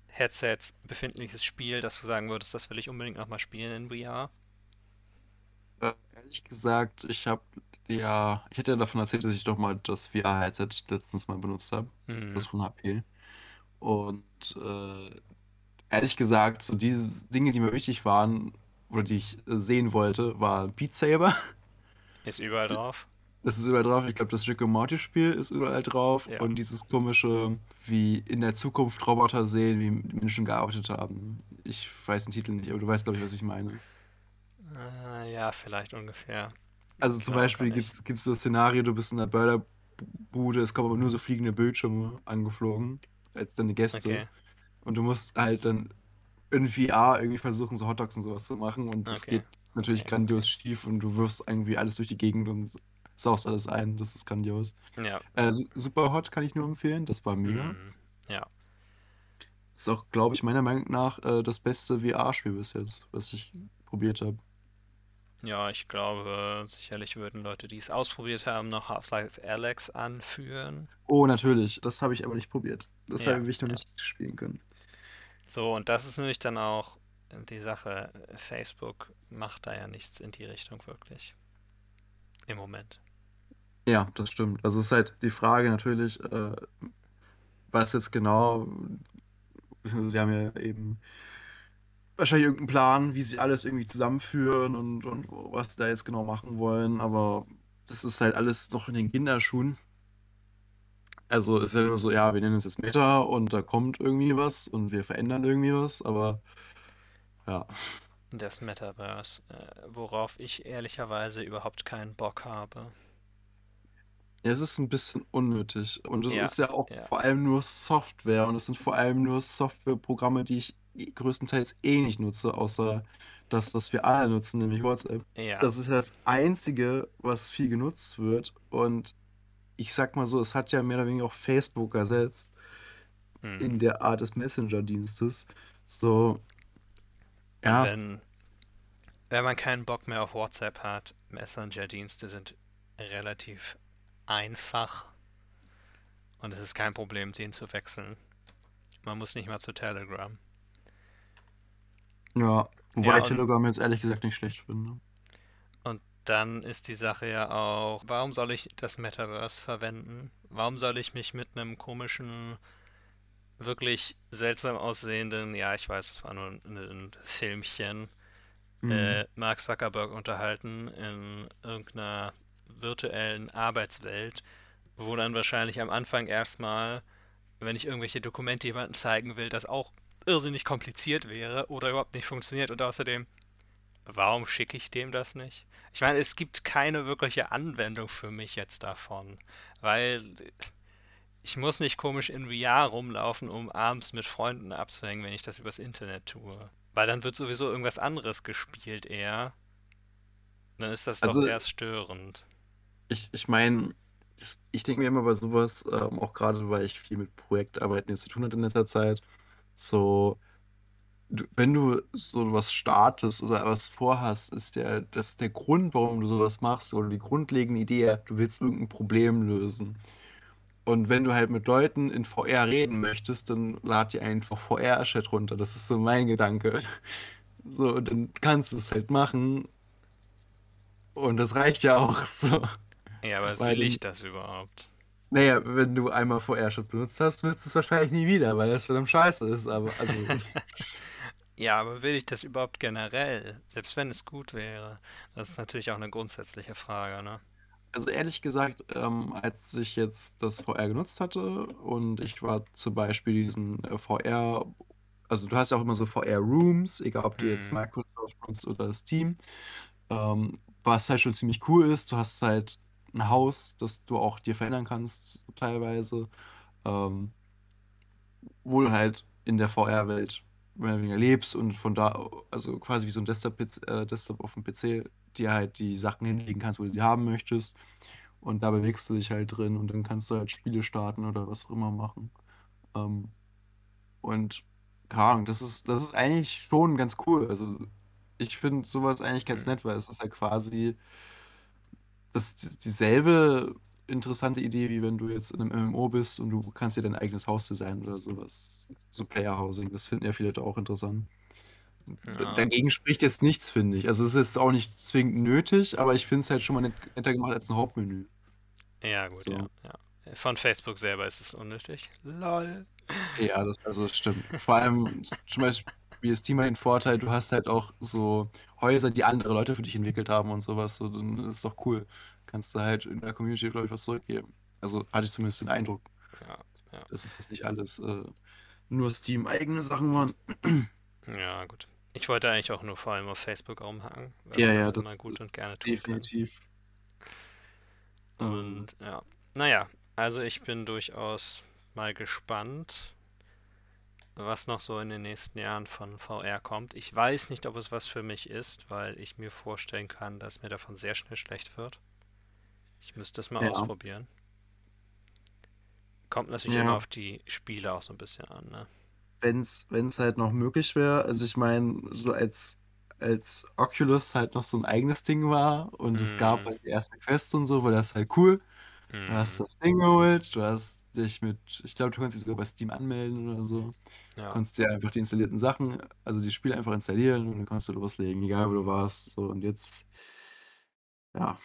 Headsets befindliches Spiel, dass du sagen würdest, das will ich unbedingt nochmal spielen in VR? Äh, ehrlich gesagt, ich habe ja, ich hätte ja davon erzählt, dass ich doch mal das VR-Headset letztens mal benutzt habe, das Hm, von HP. Und äh, ehrlich gesagt, so diese Dinge, die mir wichtig waren oder die ich sehen wollte, war Beat Saber. ist überall drauf? Das ist überall drauf. Ich glaube, das Rick and Morty Spiel ist überall drauf. Ja. Und dieses komische, wie in der Zukunft Roboter sehen, wie Menschen gearbeitet haben. Ich weiß den Titel nicht, aber du weißt, glaube ich, was ich meine. Äh, ja, vielleicht ungefähr. Also zum Beispiel gibt es so das Szenario, du bist in einer Burgerbude, es kommen aber nur so fliegende Bildschirme angeflogen als deine Gäste. Okay, Und du musst halt dann in VR irgendwie versuchen, so Hotdogs und sowas zu machen. Und das okay, geht natürlich okay, grandios schief und du wirfst irgendwie alles durch die Gegend und saust alles ein. Das ist grandios. Ja. Äh, Su- Super Hot kann ich nur empfehlen. Das war mega. Mhm. Ja. Ist auch, glaube ich, meiner Meinung nach äh, das beste VR-Spiel bis jetzt, was ich probiert habe. Ja, ich glaube, sicherlich würden Leute, die es ausprobiert haben, noch Half-Life Alyx anführen. Oh, natürlich. Das habe ich aber nicht probiert. Das Ja, habe ich noch ja. nicht spielen können. So, und das ist nämlich dann auch die Sache. Facebook macht da ja nichts in die Richtung wirklich. Im Moment. Ja, das stimmt. Also es ist halt die Frage natürlich, äh, was jetzt genau, sie haben ja eben wahrscheinlich irgendeinen Plan, wie sie alles irgendwie zusammenführen und, und was sie da jetzt genau machen wollen, aber das ist halt alles noch in den Kinderschuhen. Also es ist ja nur so, ja, wir nennen es jetzt Meta und da kommt irgendwie was und wir verändern irgendwie was, aber ja. Das Metaverse, äh, worauf ich ehrlicherweise überhaupt keinen Bock habe. Ja, es ist ein bisschen unnötig. Und es Ja, ist ja auch ja, vor allem nur Software. Und es sind vor allem nur Softwareprogramme, die ich größtenteils eh nicht nutze, außer das, was wir alle nutzen, nämlich WhatsApp. ja. Das ist das Einzige, was viel genutzt wird. Und ich sag mal so, es hat ja mehr oder weniger auch Facebook ersetzt Hm. in der Art des Messenger-Dienstes. So, ja, wenn, wenn man keinen Bock mehr auf WhatsApp hat, Messenger-Dienste sind relativ einfach und es ist kein Problem, den zu wechseln. Man muss nicht mal zu Telegram. Ja. Wobei Ja, ich Telegram jetzt ehrlich gesagt nicht schlecht finde. und dann ist die Sache ja auch, warum soll ich das Metaverse verwenden? Warum soll ich mich mit einem komischen, wirklich seltsam aussehenden, ja, ich weiß, es war nur ein, ein Filmchen, Mhm. äh, Mark Zuckerberg unterhalten in irgendeiner virtuellen Arbeitswelt, wo dann wahrscheinlich am Anfang erstmal, wenn ich irgendwelche Dokumente jemandem zeigen will, das auch irrsinnig kompliziert wäre oder überhaupt nicht funktioniert und außerdem, warum schicke ich dem das nicht? Ich meine, es gibt keine wirkliche Anwendung für mich jetzt davon, weil ich muss nicht komisch in VR rumlaufen, um abends mit Freunden abzuhängen, wenn ich das übers Internet tue. Weil dann wird sowieso irgendwas anderes gespielt eher. Dann ist das doch Also erst störend. Ich, ich meine, ich denke mir immer bei sowas, ähm, auch gerade weil ich viel mit Projektarbeiten jetzt zu tun hatte in letzter Zeit, so, wenn du so was startest oder was vorhast, ist der, das ist der Grund, warum du sowas machst, oder die grundlegende Idee, du willst irgendein Problem lösen. Und wenn du halt mit Leuten in VR reden möchtest, dann lad dir einfach VR-Chat runter. Das ist so mein Gedanke. <laughs> So, und dann kannst du es halt machen. Und das reicht ja auch so. Ja, aber Weil will ich das überhaupt? Naja, wenn du einmal VR-Shot benutzt hast, willst du es wahrscheinlich nie wieder, weil das verdammt scheiße ist. Aber, also, <laughs> Ja, aber will ich das überhaupt generell? Selbst wenn es gut wäre. Das ist natürlich auch eine grundsätzliche Frage, ne? also ehrlich gesagt, ähm, als ich jetzt das VR genutzt hatte und ich war zum Beispiel diesen äh, VR, also du hast ja auch immer so VR-Rooms, egal ob du jetzt Hm. Microsoft nutzt oder Steam, ähm, was halt schon ziemlich cool ist. Du hast halt ein Haus, das du auch dir verändern kannst, teilweise. Ähm, wo du halt in der VR-Welt mehr oder weniger lebst und von da, also quasi wie so ein Desktop, äh, Desktop auf dem PC, dir halt die Sachen hinlegen kannst, wo du sie haben möchtest. Und da bewegst du dich halt drin und dann kannst du halt Spiele starten oder was auch immer machen. Ähm, und keine Ahnung, das ist, das ist eigentlich schon ganz cool. Also ich finde sowas eigentlich ganz Hm. nett, weil es ist ja quasi das ist dieselbe interessante Idee, wie wenn du jetzt in einem MMO bist und du kannst dir dein eigenes Haus designen oder sowas. So Player-Housing, das finden ja viele Leute auch interessant. Ja. dagegen spricht jetzt nichts, finde ich. Also es ist jetzt auch nicht zwingend nötig, aber ich finde es halt schon mal net netter gemacht als ein Hauptmenü. Ja, gut, ja, So. ja. Von Facebook selber ist es unnötig. Lol. Ja, das, also stimmt. Vor allem zum Beispiel Steam hat den Vorteil, du hast halt auch so Häuser, die andere Leute für dich entwickelt haben und sowas. So, dann ist doch cool. Kannst du halt in der Community, glaube ich, was zurückgeben. Also hatte ich zumindest den Eindruck, Ja, ja. dass es jetzt nicht alles äh, nur Steam-eigene Sachen waren. <clears throat> Ja, gut. Ich wollte eigentlich auch nur vor allem auf Facebook rumhacken, weil Ja, ja, das das gut und gerne tun kann. definitiv. Ähm, Und ja, naja, also ich bin durchaus mal gespannt, was noch so in den nächsten Jahren von VR kommt. Ich weiß nicht, ob es was für mich ist, weil ich mir vorstellen kann, dass mir davon sehr schnell schlecht wird. Ich müsste es mal ja, ausprobieren. Kommt natürlich immer ja. auf die Spiele auch so ein bisschen an, ne? Wenn's, wenn's halt noch möglich wäre, also ich meine, so als, als Oculus halt noch so ein eigenes Ding war und es gab Hm, halt die erste Quest und so, war das halt cool. Du hast hm, das Ding geholt, du hast dich mit, ich glaube, du konntest dich sogar bei Steam anmelden oder so. ja, Konntest dir einfach die installierten Sachen, also die Spiele einfach installieren und dann konntest du loslegen, egal wo du warst. So, und jetzt, ja,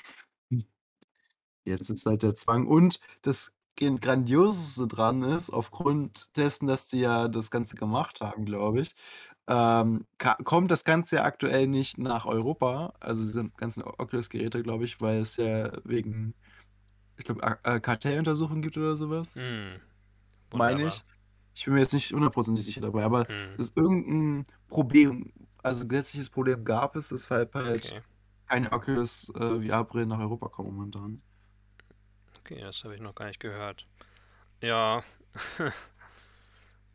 jetzt ist halt der Zwang. Und das Grandioseste dran ist, aufgrund dessen, dass die ja das Ganze gemacht haben, glaube ich, ähm, kommt das Ganze ja aktuell nicht nach Europa, also diese ganzen Oculus-Geräte, glaube ich, weil es ja wegen, ich glaube, äh, Kartelluntersuchungen gibt oder sowas. hm, Meine ich. Ich bin mir jetzt nicht hundertprozentig sicher dabei, aber Hm, dass irgendein Problem, also gesetzliches Problem gab es, weshalb halt okay, keine Oculus äh, VR-Brillen nach Europa kommen momentan. okay, das habe ich noch gar nicht gehört. Ja, <laughs>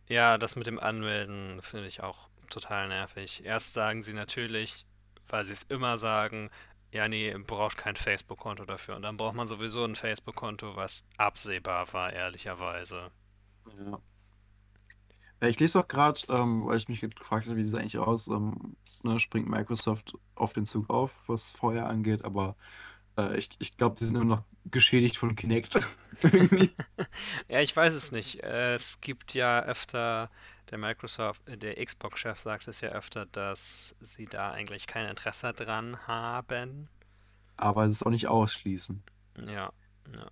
Ja, das mit dem Anmelden finde ich auch total nervig. Erst sagen sie natürlich, weil sie es immer sagen, ja, nee, braucht kein Facebook-Konto dafür. Und dann braucht man sowieso ein Facebook-Konto, was absehbar war, ehrlicherweise. Ja. Ich lese auch gerade, ähm, weil ich mich gefragt habe, wie sieht es eigentlich aus, ähm, ne, springt Microsoft auf den Zug auf, was VR angeht, aber äh, ich, ich glaube, die sind immer noch geschädigt von Kinect. <laughs> <laughs> Ja, ich weiß es nicht. Äh, Es gibt ja öfter, der Microsoft, äh, der Xbox-Chef sagt es ja öfter, dass sie da eigentlich kein Interesse dran haben. Aber das ist auch nicht ausschließen. Ja, ja.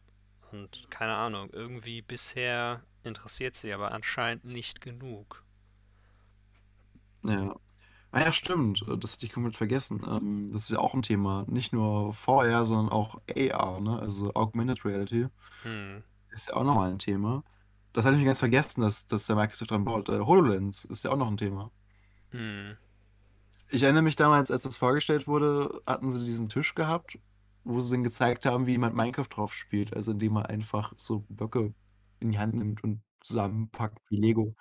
Und keine Ahnung, irgendwie bisher interessiert sie aber anscheinend nicht genug. Ja. Ah ja, stimmt. äh, Das hatte ich komplett vergessen. Ähm, das ist ja auch ein Thema. Nicht nur VR, sondern auch AR, ne? Also Augmented Reality Hm. ist ja auch nochmal ein Thema. Das hatte ich mir ganz vergessen, dass, dass der Microsoft dran baut. Äh, HoloLens ist ja auch noch ein Thema. Hm. Ich erinnere mich damals, als das vorgestellt wurde, hatten sie diesen Tisch gehabt, wo sie dann gezeigt haben, wie jemand Minecraft drauf spielt. Also indem man einfach so Blöcke in die Hand nimmt und zusammenpackt wie Lego.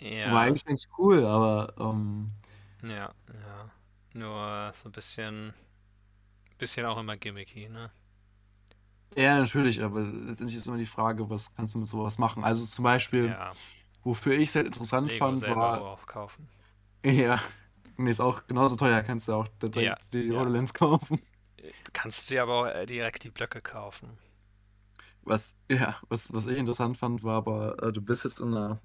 War Ja, eigentlich ganz cool, aber ähm, ja, ja. Nur so ein bisschen, bisschen auch immer gimmicky, ne? Ja, natürlich, aber letztendlich ist immer die Frage, was kannst du mit sowas machen? Also zum Beispiel, Ja, wofür ich es halt interessant Lego fand, war, auch kaufen. ja, und ist auch genauso teuer, kannst du auch Ja, direkt die ja. HoloLens kaufen. Kannst du dir aber auch äh, direkt die Blöcke kaufen. Was, ja, was, was ich interessant fand, war aber, äh, du bist jetzt in einer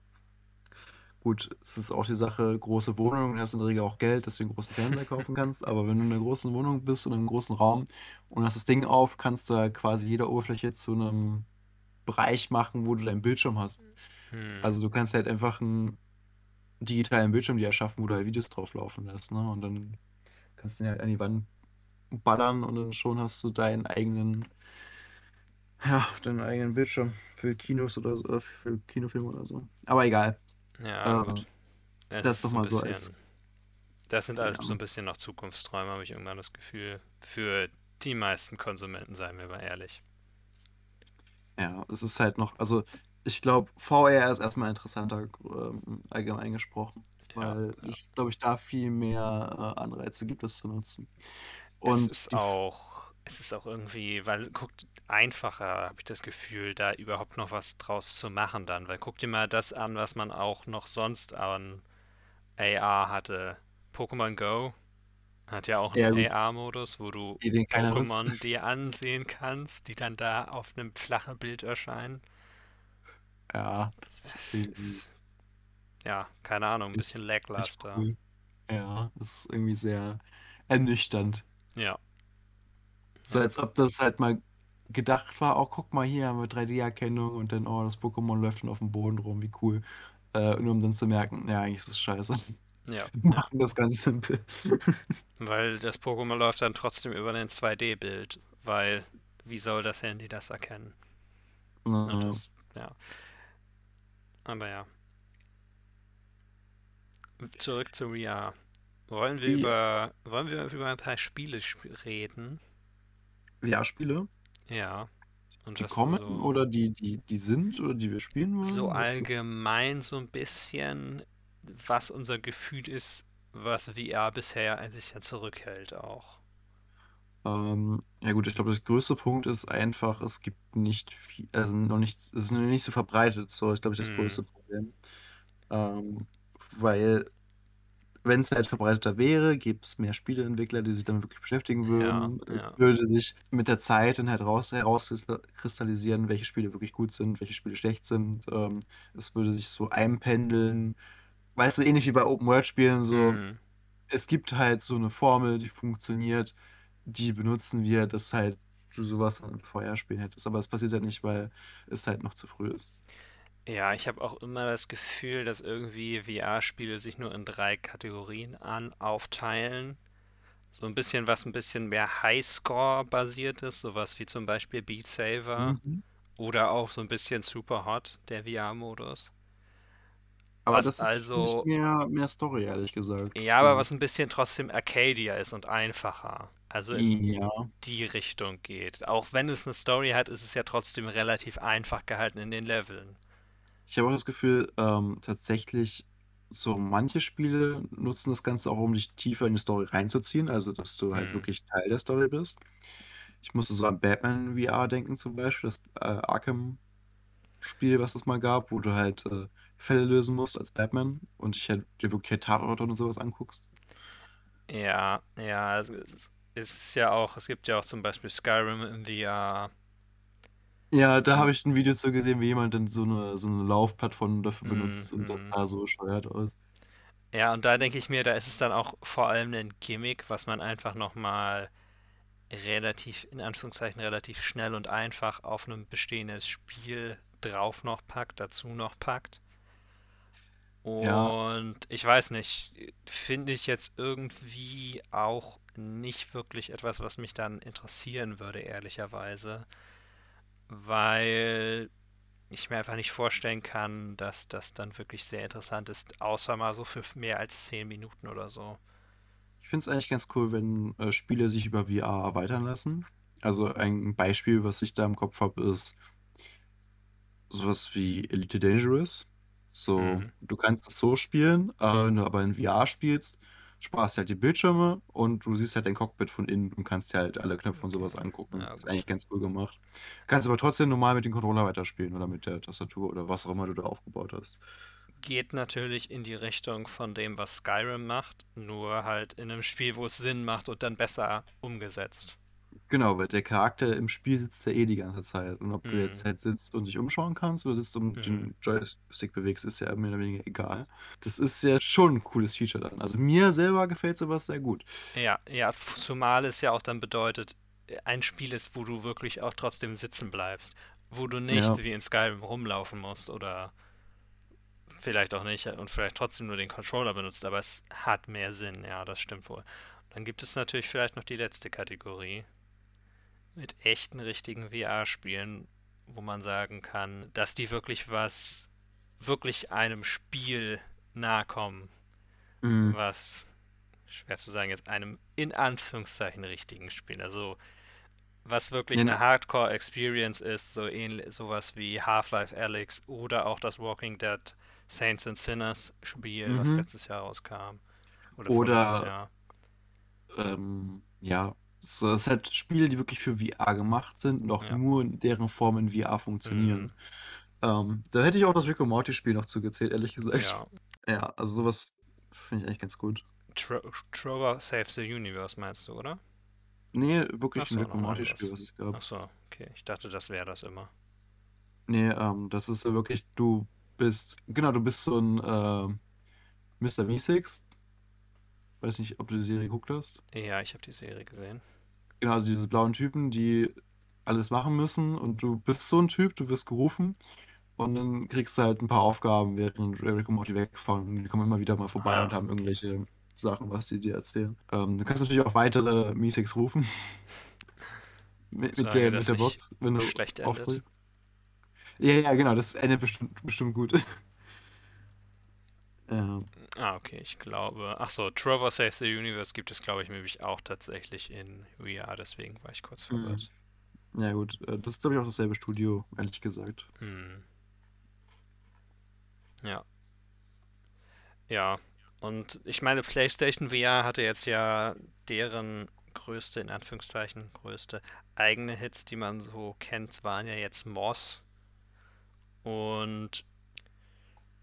Gut, es ist auch die Sache, große Wohnung, hast in der Regel auch Geld, dass du einen großen Fernseher kaufen kannst, aber wenn du in einer großen Wohnung bist und in einem großen Raum und hast das Ding auf, kannst du ja quasi jede Oberfläche zu einem Bereich machen, wo du deinen Bildschirm hast. Hm. Also du kannst halt einfach einen digitalen Bildschirm dir erschaffen, wo du halt Videos drauf laufen lässt, ne? Und dann kannst du den halt an die Wand ballern und dann schon hast du deinen eigenen, ja, deinen eigenen Bildschirm für Kinos oder so, äh, für Kinofilme oder so. Aber egal. Ja, Äh, gut. Es das ist doch so mal so als, bisschen, das sind alles so ja. ein bisschen noch Zukunftsträume, habe ich irgendwann das Gefühl. Für die meisten Konsumenten, seien wir mal ehrlich. Ja, es ist halt noch, also ich glaube, VR ist erstmal interessanter, ähm, allgemein gesprochen, weil ja. es, glaube ich, da viel mehr äh, Anreize gibt, das zu nutzen. Es Und ist die, F- auch, es ist auch irgendwie, weil guckt einfacher, habe ich das Gefühl, da überhaupt noch was draus zu machen dann. Weil guck dir mal das an, was man auch noch sonst an AR hatte. Pokémon Go hat ja auch einen ja AR-Modus, wo du. Pokémon dir ansehen kannst, die dann da auf einem flachen Bild erscheinen. Ja, das ist ja, keine Ahnung, ein bisschen lackluster. cool. Ja, das ist irgendwie sehr ernüchternd. Ja, So als ob das halt mal gedacht war, oh, guck mal, hier haben wir 3D-Erkennung und dann, oh, das Pokémon läuft dann auf dem Boden rum, wie cool. Äh, nur um dann zu merken, ja, eigentlich ist es scheiße. ja, <laughs> Wir machen das ganz simpel. Weil das Pokémon läuft dann trotzdem über ein 2D-Bild, weil wie soll das Handy das erkennen? Na, das, ja, aber ja. zurück zu VR. Wollen wir Wie- über wollen wir über ein paar Spiele sp- reden? VR-Spiele, Ja. Und die kommen so, oder die, die, die sind oder die wir spielen wollen? so allgemein so ein bisschen, was unser Gefühl ist, was VR bisher ein bisschen zurückhält auch. Ähm, ja gut, ich glaube, das größte Punkt ist einfach, es gibt nicht viel, also noch nicht, es ist noch nicht so verbreitet, so ist, glaube ich, das Mhm. größte Problem. Ähm, weil, wenn es halt verbreiteter wäre, gäbe es mehr Spieleentwickler, die sich damit wirklich beschäftigen würden. es ja. würde sich mit der Zeit dann halt raus, herauskristallisieren, welche Spiele wirklich gut sind, welche Spiele schlecht sind. Ähm, es würde sich so einpendeln. Weißt du, ähnlich wie bei Open-World-Spielen, so, Mhm. es gibt halt so eine Formel, die funktioniert, die benutzen wir, dass halt du sowas an VR-Spielen hättest. Aber es passiert halt nicht, weil es halt noch zu früh ist. Ja, ich habe auch immer das Gefühl, dass irgendwie VR-Spiele sich nur in drei Kategorien an aufteilen. So ein bisschen was ein bisschen mehr Highscore-basiert ist, sowas wie zum Beispiel Beat Saber Mhm. oder auch so ein bisschen Super Hot, der VR-Modus. Aber Was das ist also, nicht mehr, mehr Story, ehrlich gesagt. ja, aber So. was ein bisschen trotzdem Arcadia ist und einfacher. Also in Ja. die Richtung geht. Auch wenn es eine Story hat, ist es ja trotzdem relativ einfach gehalten in den Leveln. Ich habe auch das Gefühl, ähm, tatsächlich, so manche Spiele nutzen das Ganze auch, um dich tiefer in die Story reinzuziehen, also dass du halt Hm. wirklich Teil der Story bist. Ich musste so an Batman VR denken zum Beispiel, das äh, Arkham-Spiel, was es mal gab, wo du halt äh, Fälle lösen musst als Batman und dich halt dir wirklich halt Tatorte und sowas anguckst. Ja, ja, es, es ist ja auch, es gibt ja auch zum Beispiel Skyrim im VR. Ja, da habe ich ein Video zu gesehen, wie jemand dann so eine, so eine Laufplattform dafür mm, benutzt und das mm. sah so bescheuert aus. Ja, und da denke ich mir, da ist es dann auch vor allem ein Gimmick, was man einfach nochmal relativ, in Anführungszeichen, relativ schnell und einfach auf ein bestehendes Spiel drauf noch packt, dazu noch packt. Ja, Und ich weiß nicht, finde ich jetzt irgendwie auch nicht wirklich etwas, was mich dann interessieren würde, ehrlicherweise, weil ich mir einfach nicht vorstellen kann, dass das dann wirklich sehr interessant ist, außer mal so für mehr als 10 Minuten oder so. ich finde es eigentlich ganz cool, wenn äh, Spiele sich über VR erweitern lassen. Also ein Beispiel, was ich da im Kopf habe, ist sowas wie Elite Dangerous. So, Mhm. du kannst es so spielen, äh, wenn du aber in VR spielst, sparst du halt die Bildschirme und du siehst halt dein Cockpit von innen und kannst dir halt alle Knöpfe und sowas angucken. Ja, Ist gut. eigentlich ganz cool gemacht. Kannst aber trotzdem normal mit dem Controller weiterspielen oder mit der Tastatur oder was auch immer du da aufgebaut hast. Geht natürlich in die Richtung von dem, was Skyrim macht, nur halt in einem Spiel, wo es Sinn macht und dann besser umgesetzt. Genau, weil der Charakter im Spiel sitzt ja eh die ganze Zeit. Und ob du jetzt Mhm. halt sitzt und dich umschauen kannst oder sitzt und Mhm. den Joystick bewegst, ist ja mehr oder weniger egal. Das ist ja schon ein cooles Feature dann. Also mir selber gefällt sowas sehr gut. Ja, ja, zumal es ja auch dann bedeutet, ein Spiel ist, wo du wirklich auch trotzdem sitzen bleibst, wo du nicht Ja, wie in Skyrim rumlaufen musst oder vielleicht auch nicht und vielleicht trotzdem nur den Controller benutzt, aber es hat mehr Sinn, ja, das stimmt wohl. Dann gibt es natürlich vielleicht noch die letzte Kategorie mit echten, richtigen VR-Spielen, wo man sagen kann, dass die wirklich was, wirklich einem Spiel nahe kommen, Mhm. was schwer zu sagen, jetzt einem in Anführungszeichen richtigen Spiel. Also was wirklich eine Hardcore-Experience ist, so ähnlich, sowas wie Half-Life Alyx oder auch das Walking Dead Saints and Sinners Spiel, was mhm. letztes Jahr rauskam. Oder Oder Jahr. ähm, ja, so das sind halt Spiele, die wirklich für VR gemacht sind und auch Ja. nur in deren Form in VR funktionieren. Mhm. Ähm, da hätte ich auch das Rick and Morty Spiel noch zugezählt, ehrlich gesagt. Ja. Ja, also sowas finde ich eigentlich ganz gut. Tro Trover Saves the Universe meinst du, oder? Nee, wirklich ein so, Rick and noch Morty Spiel, anderes. was es gab. Ach so, okay. Ich dachte, das wäre das immer. Nee, ähm, das ist ja wirklich, du bist, genau, du bist so ein ähm, Mr. V6. Weiß nicht, ob du die Serie geguckt hast. Ja, ich habe die Serie gesehen. Genau, also diese blauen Typen, die alles machen müssen und du bist so ein Typ, du wirst gerufen und dann kriegst du halt ein paar Aufgaben, während Rick und Morty wegfahren. Die kommen immer wieder mal vorbei und Ah, haben irgendwelche Sachen, was die dir erzählen. Ähm, du kannst natürlich auch weitere Miesigs rufen <laughs> mit, mit der, mit der Box, wenn du aufdrückst. Ja, ja, genau, das endet bestimmt, bestimmt gut. Ja. Ah, okay, ich glaube. Ach so, Trover Saves the Universe gibt es, glaube ich, nämlich auch tatsächlich in VR, deswegen war ich kurz Mhm. verwirrt. Ja, gut. äh, Das ist, glaube ich, auch dasselbe Studio, ehrlich gesagt. Hm. Ja. Ja. Und ich meine, PlayStation VR hatte jetzt ja deren größte, in Anführungszeichen, größte eigene Hits, die man so kennt, waren ja jetzt Moss und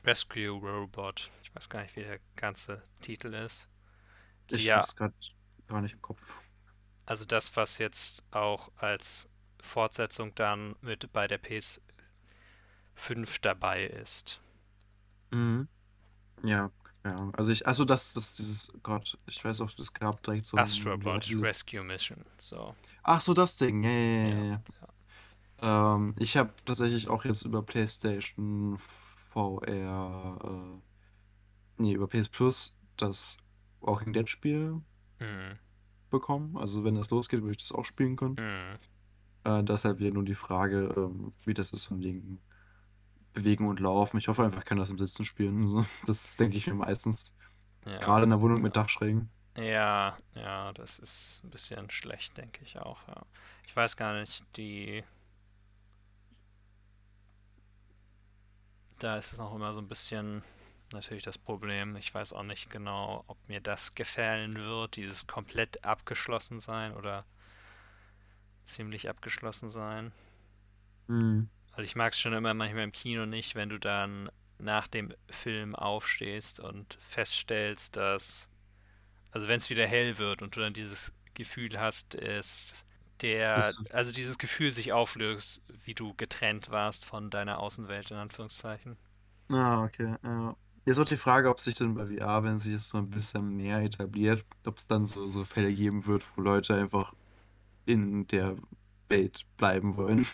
Rescue Robot. Ich weiß gar nicht, wie der ganze Titel ist. Die Ich ja, hab's gerade gar nicht im Kopf. also das, was jetzt auch als Fortsetzung dann mit bei der PS5 dabei ist. Mhm. Ja, Ahnung. Also ich, also das, das, dieses, Gott, ich weiß auch, es gab direkt so Astrobot Rescue Mission. So. Ach so, das Ding. Ja, ja, ja, Ja, ja. ja. ja. Ähm, ich habe tatsächlich auch jetzt über PlayStation VR, äh, nee, über PS Plus das Walking Dead Spiel Mhm. bekommen. Also wenn das losgeht, würde ich das auch spielen können. Mhm. Äh, deshalb wäre nun die Frage, ähm, wie das ist von wegen Bewegen und Laufen. Ich hoffe einfach, ich kann das im Sitzen spielen. <laughs> Das denke ich mir meistens. Ja. Gerade in der Wohnung mit Dachschrägen. Ja, ja, das ist ein bisschen schlecht, denke ich auch, ja. Ich weiß gar nicht, die. Da ist es auch immer so ein bisschen natürlich das Problem. Ich weiß auch nicht genau, ob mir das gefallen wird, dieses komplett abgeschlossen sein oder ziemlich abgeschlossen sein. Mhm. Weil ich mag es schon immer manchmal im Kino nicht, wenn du dann nach dem Film aufstehst und feststellst, dass, also wenn es wieder hell wird und du dann dieses Gefühl hast, es der, Ist also dieses Gefühl sich auflöst, wie du getrennt warst von deiner Außenwelt, in Anführungszeichen. Ah, okay. Ja. Jetzt auch die Frage, ob sich dann bei VR, wenn sich das so ein bisschen mehr etabliert, ob es dann so, so Fälle geben wird, wo Leute einfach in der Welt bleiben wollen.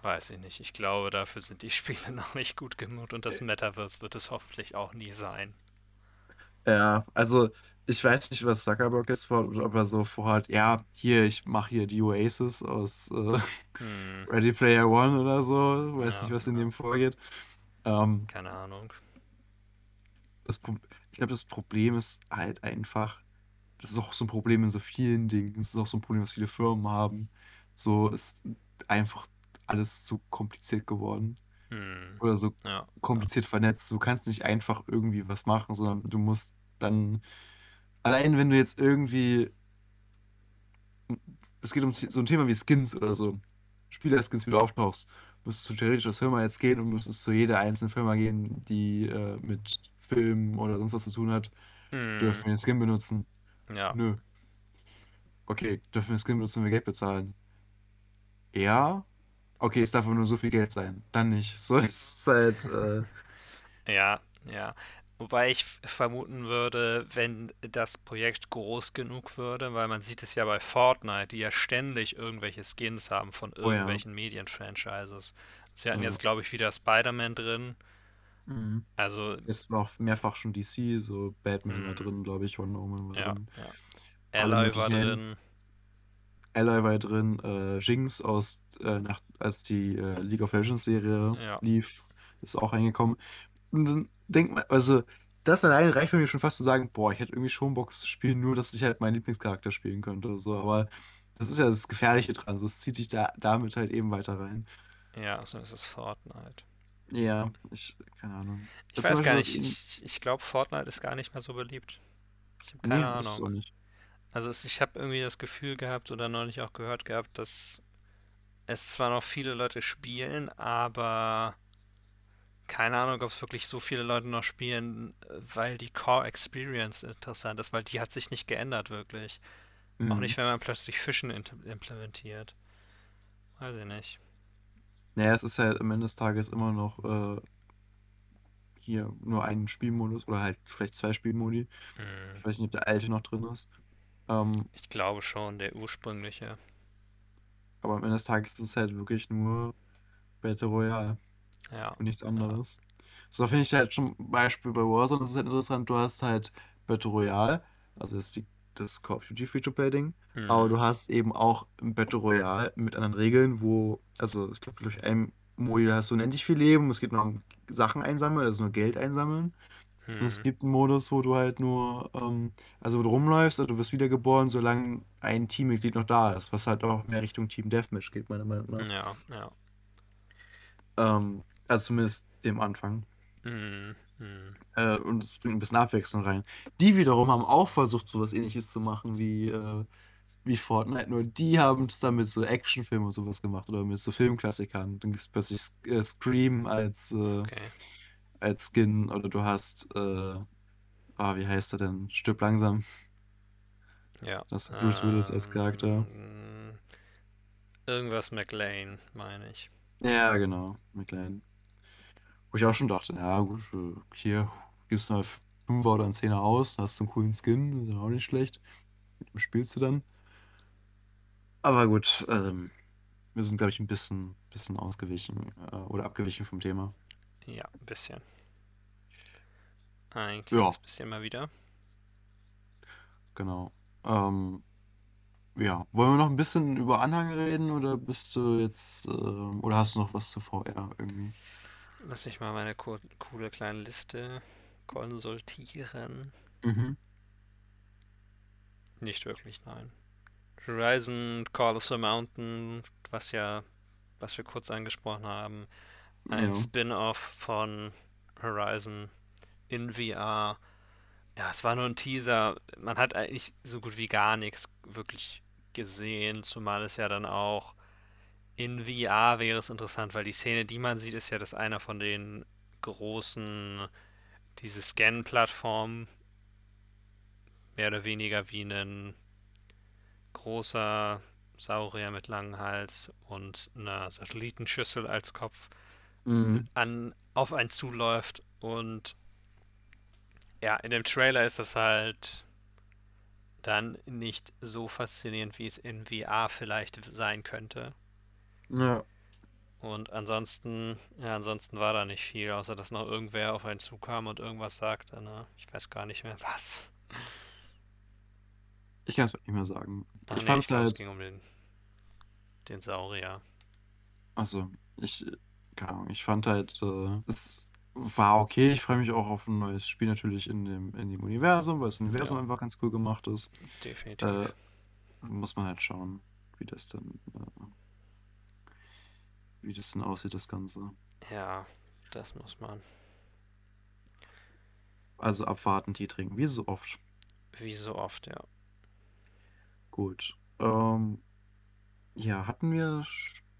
Weiß ich nicht. Ich glaube, dafür sind die Spiele <laughs> noch nicht gut genug und das Metaverse wird es hoffentlich auch nie sein. Ja, also ich weiß nicht, was Zuckerberg jetzt vorhat, oder ob er so vorhat, ja, hier, ich mache hier die Oasis aus äh, Hm, Ready Player One oder so. Weiß nicht, ja, was in dem vorgeht. Ähm, keine Ahnung. das, Pro- ich glaube, das Problem ist halt einfach, das ist auch so ein Problem in so vielen Dingen. Das ist auch so ein Problem, was viele Firmen haben. So ist einfach alles zu kompliziert geworden. Hm, Oder so ja, ja. kompliziert vernetzt. Du kannst nicht einfach irgendwie was machen, sondern du musst dann, allein wenn du jetzt irgendwie, es geht um so ein Thema wie Skins oder so, Spielerskins, wie du auftauchst, müsstest du theoretisch als Firma jetzt gehen und müsstest zu jeder einzelnen Firma gehen, die äh, mit Filmen oder sonst was zu tun hat, dürfen Hm, wir den Skin benutzen? ja. Nö. Okay, dürfen wir den Skin benutzen, wenn wir Geld bezahlen? Ja. Okay, es darf aber nur so viel Geld sein. Dann nicht. So es ist halt, äh, Ja, ja. Wobei ich vermuten würde, wenn das Projekt groß genug würde, weil man sieht es ja bei Fortnite, die ja ständig irgendwelche Skins haben von oh ja. irgendwelchen Medienfranchises. Sie hatten Ja. jetzt, glaube ich, wieder Spider-Man drin. Mhm. Also, Jetzt war auch mehrfach schon DC, so Batman war hm, drin, glaube ich, Wonder Woman war ja, drin. ja. Alle Aloy war drin. Ally war drin, äh, Jinx aus, äh, nach, als die äh, League of Legends Serie lief, ist auch reingekommen. Und denkt man, also das allein reicht mich schon fast zu sagen, boah, ich hätte irgendwie schon Bock zu spielen, nur dass ich halt meinen Lieblingscharakter spielen könnte oder so. Aber das ist ja das Gefährliche dran, so es zieht dich da damit halt eben weiter rein. Ja, so ist es Fortnite. Ja, ich, keine Ahnung. Ich Das weiß gar nicht, ich, ich glaube, Fortnite ist gar nicht mehr so beliebt. Ich habe ich, nee, keine ist auch Ahnung. nicht. Also ich habe irgendwie das Gefühl gehabt oder neulich auch gehört gehabt, dass es zwar noch viele Leute spielen, aber keine Ahnung, ob es wirklich so viele Leute noch spielen, weil die Core Experience interessant ist, weil die hat sich nicht geändert wirklich. Auch Mhm. nicht, wenn man plötzlich Fischen implementiert. Weiß ich nicht. Naja, es ist halt am Ende des Tages immer noch äh, hier nur ein Spielmodus oder halt vielleicht zwei Spielmodi. Hm, Ich weiß nicht, ob der alte noch drin ist. Ähm, ich glaube schon, der ursprüngliche. aber am Ende des Tages ist es halt wirklich nur Battle Royale Ja, und nichts ja. anderes. So finde ich halt schon Beispiel bei Warzone, das ist halt interessant. Du hast halt Battle Royale, also das ist die, das Call of Duty Free-to-Play-Ding, aber Hm, du hast eben auch Battle Royale mit anderen Regeln, wo, also es gibt, glaube ich, ein Modi, da hast du unendlich viel Leben, es geht noch um Sachen einsammeln, also nur Geld einsammeln. Und es Hm. gibt einen Modus, wo du halt nur, ähm, also wo du rumläufst und du wirst wiedergeboren, solange ein Teammitglied noch da ist, was halt auch mehr Richtung Team Deathmatch geht, meiner Meinung nach. Ja, ja. Ähm, also zumindest dem Anfang. Hm. Äh, und es bringt ein bisschen Abwechslung rein. Die wiederum haben auch versucht, sowas ähnliches zu machen wie, äh, wie Fortnite, nur die haben es dann mit so Actionfilmen und sowas gemacht oder mit so Filmklassikern. Dann gibt es plötzlich äh, Scream als, äh, Okay. als Skin oder du hast, äh, ah, wie heißt er denn? Stirb langsam. Ja. Das ist Bruce Willis als Charakter. Ähm, irgendwas McLean, meine ich. Ja, genau, McLean. Wo ich auch schon dachte, ja gut, äh, hier gibst du mal 5 oder ein 10er aus, hast du einen coolen Skin, ist ja auch nicht schlecht. Mit dem spielst du dann. Aber gut, ähm, wir sind, glaube ich, ein bisschen, bisschen ausgewichen äh, oder abgewichen vom Thema. Ja, ein bisschen. Ein Ja. kleines bisschen mal wieder. Genau. Ähm, ja, wollen wir noch ein bisschen über Anhang reden oder bist du jetzt, ähm, oder hast du noch was zu VR irgendwie? Lass mich mal meine co coole kleine Liste konsultieren. Mhm. Nicht wirklich, nein. Horizon Call of the Mountain, was ja, was wir kurz angesprochen haben, ein Ja. Spin-off von Horizon in VR. Ja, es war nur ein Teaser. Man hat eigentlich so gut wie gar nichts wirklich gesehen, zumal es ja dann auch in VR wäre es interessant, weil die Szene, die man sieht, ist ja, dass einer von den großen, diese Scan-Plattformen, mehr oder weniger wie ein großer Saurier mit langem Hals und einer Satellitenschüssel als Kopf Mhm. an, auf einen zuläuft. Und ja, in dem Trailer ist das halt dann nicht so faszinierend, wie es in VR vielleicht sein könnte. Ja. Und ansonsten, ja, ansonsten war da nicht viel, außer dass noch irgendwer auf einen zukam und irgendwas sagte. Ne? Ich weiß gar nicht mehr was. Ich kann es nicht mehr sagen. Ach Ich nee, fand es glaube, es halt, ging um den, den Saurier. also, ich, keine Ahnung, ich fand halt, äh, es war okay. Ich freue mich auch auf ein neues Spiel natürlich in dem, in dem Universum, weil das Universum Ja. einfach ganz cool gemacht ist. Definitiv. Äh, muss man halt schauen, wie das dann, äh, wie das denn aussieht, das Ganze. Ja, das muss man. Also abwarten, Tee trinken, wie so oft. Wie so oft, ja. Gut. Ähm, ja, hatten wir,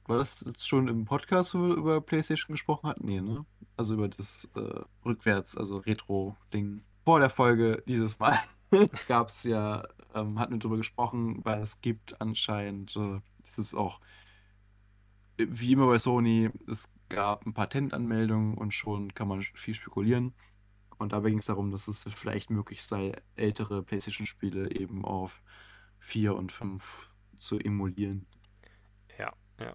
war das jetzt schon im Podcast, wo wir über PlayStation gesprochen hatten? Nee, ne? Also über das äh, Rückwärts, also Retro-Ding. Vor der Folge dieses Mal <laughs> gab es ja, ähm, hatten wir drüber gesprochen, weil es gibt anscheinend, äh, das ist auch wie immer bei Sony, es gab ein Patentanmeldung und schon kann man viel spekulieren. Und dabei ging es darum, dass es vielleicht möglich sei, ältere PlayStation-Spiele eben auf 4 und 5 zu emulieren. Ja, ja.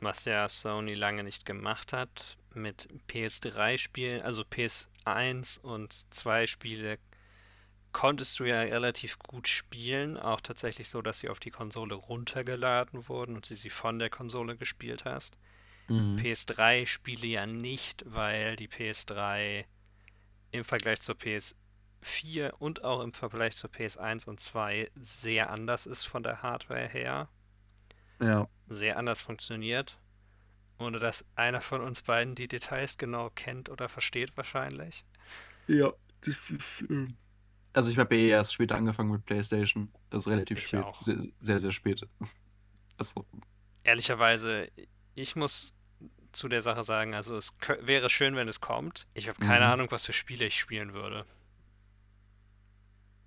Was ja Sony lange nicht gemacht hat, mit PS3-Spielen, also PS1 und 2 Spiele, konntest du ja relativ gut spielen. Auch tatsächlich so, dass sie auf die Konsole runtergeladen wurden und sie sie von der Konsole gespielt hast. Mhm. PS3-Spiele ja nicht, weil die PS3 im Vergleich zur PS4 und auch im Vergleich zur PS1 und 2 sehr anders ist von der Hardware her. Ja. Sehr anders funktioniert. Ohne dass einer von uns beiden die Details genau kennt oder versteht wahrscheinlich. Ja, das ist. ähm, Also ich habe eh erst später angefangen mit PlayStation. Das ist relativ Ich spät. auch. Sehr, sehr, sehr spät. <laughs> Also, Ehrlicherweise, ich muss zu der Sache sagen, also es wäre schön, wenn es kommt. Ich habe keine Mhm. Ahnung, was für Spiele ich spielen würde.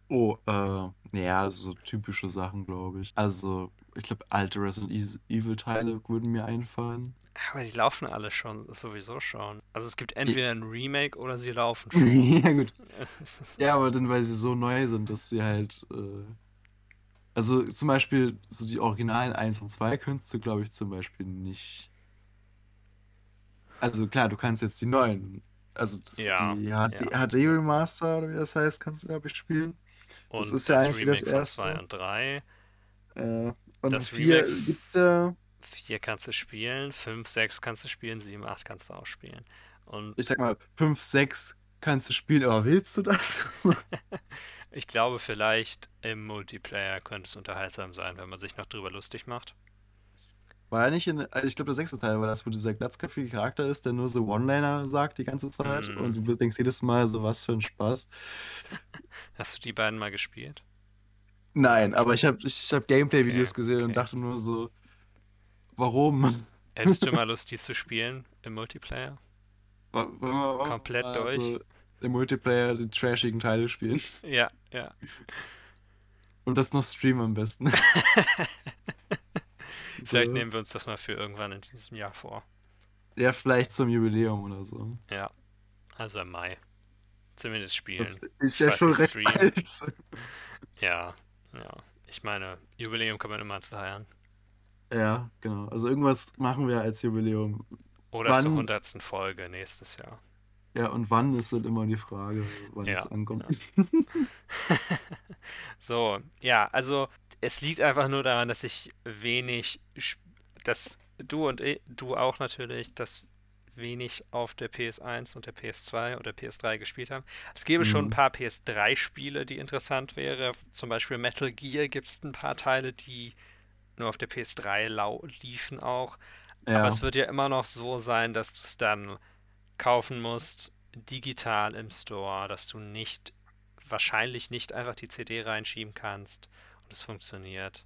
oh, äh, ja, so typische Sachen, glaube ich. Also, ich glaube, alte Resident Evil-Teile würden mir einfallen. Aber die laufen alle schon, sowieso schon. Also es gibt entweder ein Remake oder sie laufen <laughs> schon. ja, gut. <laughs> Ja, aber dann, weil sie so neu sind, dass sie halt. Äh, also zum Beispiel so die Originalen 1 und 2 könntest du, glaube ich, zum Beispiel nicht. Also klar, du kannst jetzt die neuen. Also das, Ja, die HD, ja. HD Remaster oder wie das heißt, kannst du, glaube ich, spielen. Und ist ja eigentlich das Remake von 2 erste. und 3. Äh, und Das 4 Remake- gibt's ja. 4 kannst du spielen, 5, 6 kannst du spielen, 7, 8 kannst du auch spielen. Und Ich sag mal, 5, 6 kannst du spielen, aber willst du das? <laughs> Ich glaube, vielleicht im Multiplayer könnte es unterhaltsam sein, wenn man sich noch drüber lustig macht. War ja nicht in, also ich glaube, der sechste Teil war das, wo dieser glatzköpfige Charakter ist, der nur so One-Liner sagt die ganze Zeit Mm. und du denkst jedes Mal so, was für ein Spaß. Hast du die beiden mal gespielt? Nein, aber ich habe ich hab Gameplay-Videos Okay, gesehen und okay. dachte nur so, warum? Hättest du <laughs> mal Lust, die zu spielen im Multiplayer? Wa- Wollen wir auch Komplett mal durch? im Multiplayer die trashigen Teile spielen <laughs> Ja, ja. und das noch streamen am besten. <laughs> Vielleicht So. nehmen wir uns das mal für irgendwann in diesem Jahr vor. Ja, vielleicht zum Jubiläum oder so. Ja, also im Mai. Zumindest spielen. Das ist ja schon recht alt. Ja, ja. Ich meine, Jubiläum kann man immer feiern. Ja, genau. Also irgendwas machen wir als Jubiläum. Oder zur Wann- hundertsten Folge nächstes Jahr. Ja, und wann ist dann immer die Frage, wann Ja, es ankommt. <laughs> So, ja, also es liegt einfach nur daran, dass ich wenig, dass du und ich, du auch natürlich, dass wenig auf der PS1 und der PS2 oder PS3 gespielt haben. Es gäbe schon ein Mhm. paar PS3-Spiele, die interessant wäre. Zum Beispiel Metal Gear gibt es ein paar Teile, die nur auf der PS3 lau liefen auch. Aber Ja, es wird ja immer noch so sein, dass du es dann kaufen musst, digital im Store, dass du nicht, wahrscheinlich nicht einfach die CD reinschieben kannst und es funktioniert.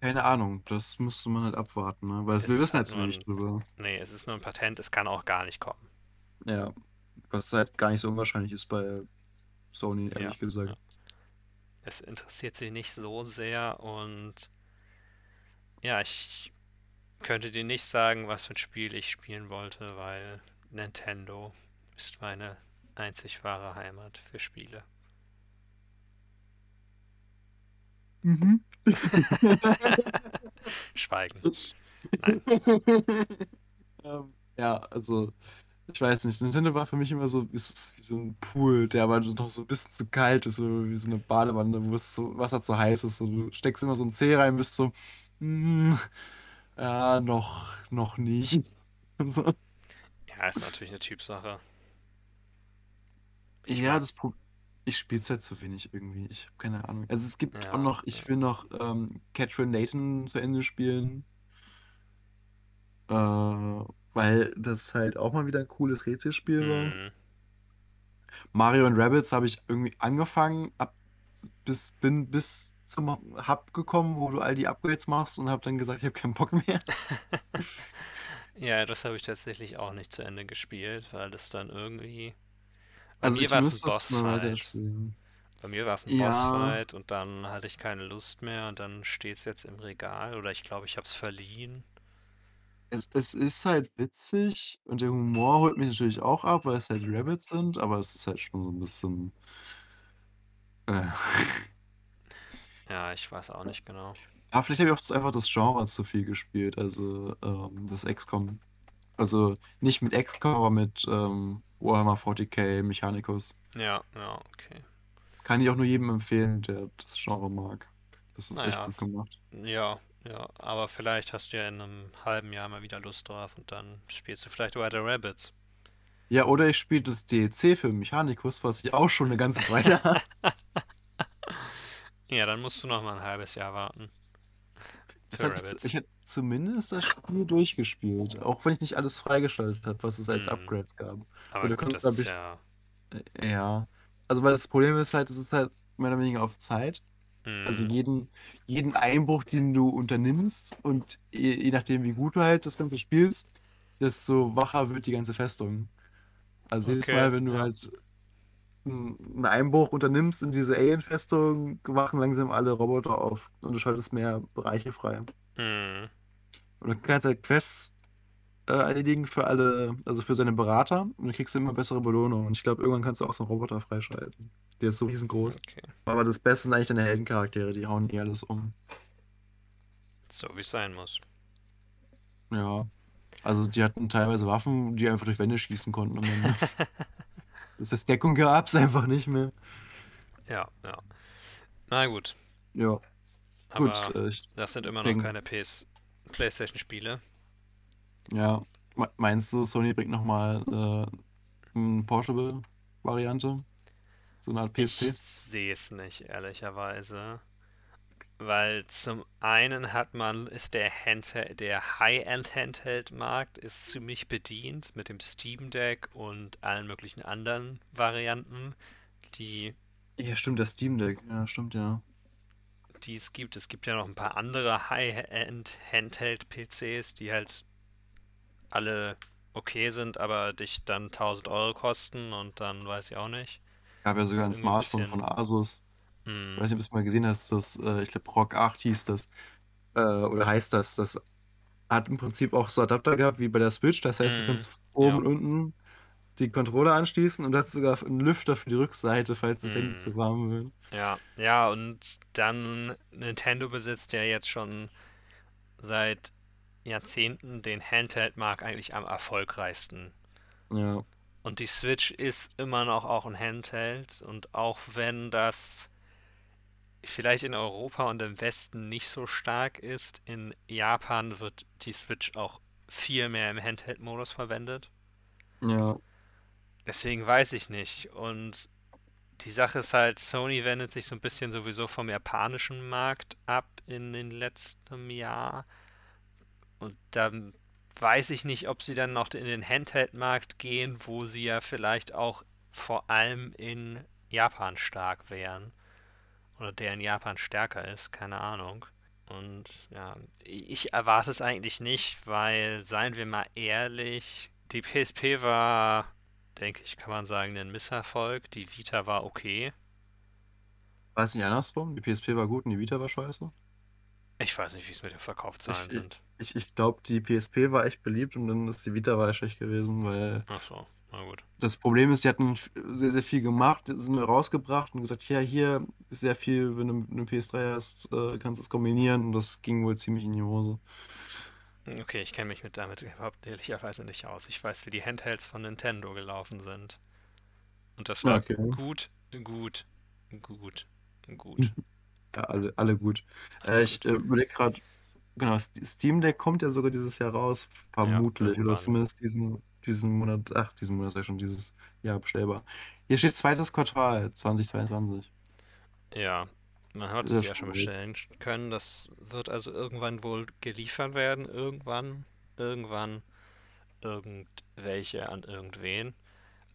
Keine Ahnung. Das müsste man halt abwarten, ne? Weil Es wir wissen halt jetzt nur noch nicht drüber. Nee, es ist nur ein Patent, es kann auch gar nicht kommen. Ja. Was halt gar nicht so unwahrscheinlich ist bei Sony, Ja, ehrlich gesagt. ja. Es interessiert sie nicht so sehr und ja, ich könnte dir nicht sagen, was für ein Spiel ich spielen wollte, weil Nintendo ist meine einzig wahre Heimat für Spiele. Mhm. <laughs> Schweigen. Ähm, ja, also, ich weiß nicht. Nintendo war für mich immer so, ist wie so ein Pool, der aber noch so ein bisschen zu kalt ist, oder wie so eine Badewanne, wo es so Wasser zu heiß ist. Und du steckst immer so ein Zeh rein, bist so, mm, ja, noch, noch nicht. <laughs> So. Ja, ist natürlich eine Typsache. Ja, das Problem. Ich spiele es halt zu wenig irgendwie. Ich habe keine Ahnung. Also es gibt Ja, auch noch, ich will noch ähm, Catherine Layton zu Ende spielen. Äh, weil das halt auch mal wieder ein cooles Rätselspiel war. Mhm. Mario und Rabbids habe ich irgendwie angefangen, ab, bis, bin bis zum Hub gekommen, wo du all die Upgrades machst und habe dann gesagt, ich habe keinen Bock mehr. <laughs> <laughs> Ja, das habe ich tatsächlich auch nicht zu Ende gespielt, weil das dann irgendwie. Bei Also mir ich war es ein Bossfight. Bei mir war es ein Ja, Bossfight und dann hatte ich keine Lust mehr und dann steht es jetzt im Regal oder ich glaube, ich habe es verliehen. es, es ist halt witzig und der Humor holt mich natürlich auch ab, weil es halt Rabbits sind, aber es ist halt schon so ein bisschen. Äh. Ja, ich weiß auch nicht genau. Aber vielleicht habe ich auch einfach das Genre zu viel gespielt, also ähm, das XCOM. Also nicht mit XCOM, aber mit ähm, Warhammer 40k Mechanicus. Ja, ja, okay. Kann ich auch nur jedem empfehlen, der das Genre mag. Das ist echt Naja, gut gemacht. ja, ja, aber vielleicht hast du ja in einem halben Jahr mal wieder Lust drauf und dann spielst du vielleicht weiter Rabbids. Ja, oder ich spiele das DLC für Mechanicus, was ich auch schon eine ganze Weile <laughs> habe. Ja, dann musst du noch mal ein halbes Jahr warten Das hatte ich, ich hätte zumindest das Spiel durchgespielt, auch wenn ich nicht alles freigeschaltet habe, was es als Hm, Upgrades gab. aber du gut, kannst, das glaube ist ich, ja. äh, ja. Also, weil das Problem ist halt, es ist halt mehr oder weniger auf Zeit. Also Hm, jeden, jeden Einbruch, den du unternimmst und je, je nachdem, wie gut du halt das Ganze spielst, desto wacher wird die ganze Festung. Also jedes okay, Mal, wenn du halt einen Einbruch unternimmst in diese Alien-Festung, wachen langsam alle Roboter auf und du schaltest mehr Bereiche frei. Hm, Und du kannst halt Quests äh, erledigen für alle, also für seine Berater und du kriegst immer bessere Belohnungen. Und ich glaube, irgendwann kannst du auch so einen Roboter freischalten. Der ist so riesengroß. okay. Aber das Beste sind eigentlich deine Heldencharaktere, die hauen eh alles um. So wie es sein muss. Ja. Also die hatten teilweise Waffen, die einfach durch Wände schießen konnten. <laughs> Das heißt, Deckung gab's <laughs> einfach nicht mehr. Ja, ja. Na gut, Ja, gut. aber Äh, ich das sind immer noch denke, keine PS PlayStation-Spiele. ja. Me- Meinst du, Sony bringt nochmal äh, ein Portable? Variante? So eine Art PSP? Ich sehe es nicht, ehrlicherweise. Weil zum einen hat man, ist der Handheld, der High-End Handheld-Markt ist ziemlich bedient mit dem Steam Deck und allen möglichen anderen Varianten, die, Ja, stimmt, das Steam Deck. Ja, stimmt, ja. die es gibt. Es gibt ja noch ein paar andere High-End Handheld-PCs, die halt alle okay sind, aber dich dann 1000 Euro kosten und dann weiß ich auch nicht. Gab ja sogar ein irgendwie ein Smartphone von bisschen. Asus. Ich Hm, weiß nicht, ob du es mal gesehen hast, das, äh, ich glaube, ROG 8 hieß das. Äh, oder heißt das. Das hat im Prinzip auch so Adapter gehabt wie bei der Switch. Das heißt, du hm, kannst oben ja. und unten die Controller anschließen und hat sogar einen Lüfter für die Rückseite, falls das Handy Hm. zu warm wird. Ja, ja, und dann Nintendo besitzt ja jetzt schon seit Jahrzehnten den Handheld-Markt eigentlich am erfolgreichsten. Ja. Und die Switch ist immer noch auch ein Handheld und auch wenn das vielleicht in Europa und im Westen nicht so stark ist, in Japan wird die Switch auch viel mehr im Handheld-Modus verwendet. Ja. Deswegen weiß ich nicht. Und die Sache ist halt, Sony wendet sich so ein bisschen sowieso vom japanischen Markt ab in den letzten Jahr. Und dann weiß ich nicht, ob sie dann noch in den Handheld-Markt gehen, wo sie ja vielleicht auch vor allem in Japan stark wären. Oder der in Japan stärker ist, keine Ahnung. Und ja, ich erwarte es eigentlich nicht, weil, seien wir mal ehrlich, die PSP war, denke ich, kann man sagen, ein Misserfolg. Die Vita war okay. War es nicht andersrum? Die PSP war gut und die Vita war scheiße? Ich weiß nicht, wie es mit den Verkaufszahlen ich, sind. ich, ich glaube, die PSP war echt beliebt und dann ist die Vita war schlecht gewesen, weil Ach so, na gut. das Problem ist, die hatten sehr, sehr viel gemacht, sind rausgebracht und gesagt, ja, hier ist sehr viel, wenn du eine PS3 hast, äh, kannst du es kombinieren und das ging wohl ziemlich in die Hose. Okay, ich kenne mich mit damit überhaupt ehrlicherweise nicht aus. Ich weiß, wie die Handhelds von Nintendo gelaufen sind. Und das war Okay. gut, gut, gut, gut. Ja, alle, alle gut. Äh, ich äh, überlege gerade, genau, Steam Deck kommt ja sogar dieses Jahr raus, Ja, vermutlich, oder irgendwann. zumindest diesen, diesen Monat, ach, diesen Monat ist ja schon dieses Jahr bestellbar. Hier steht zweites Quartal 2022. Ja, man hat es ja ja schon bestellen können. Das wird also irgendwann wohl geliefert werden. Irgendwann, irgendwann, irgendwelche an irgendwen.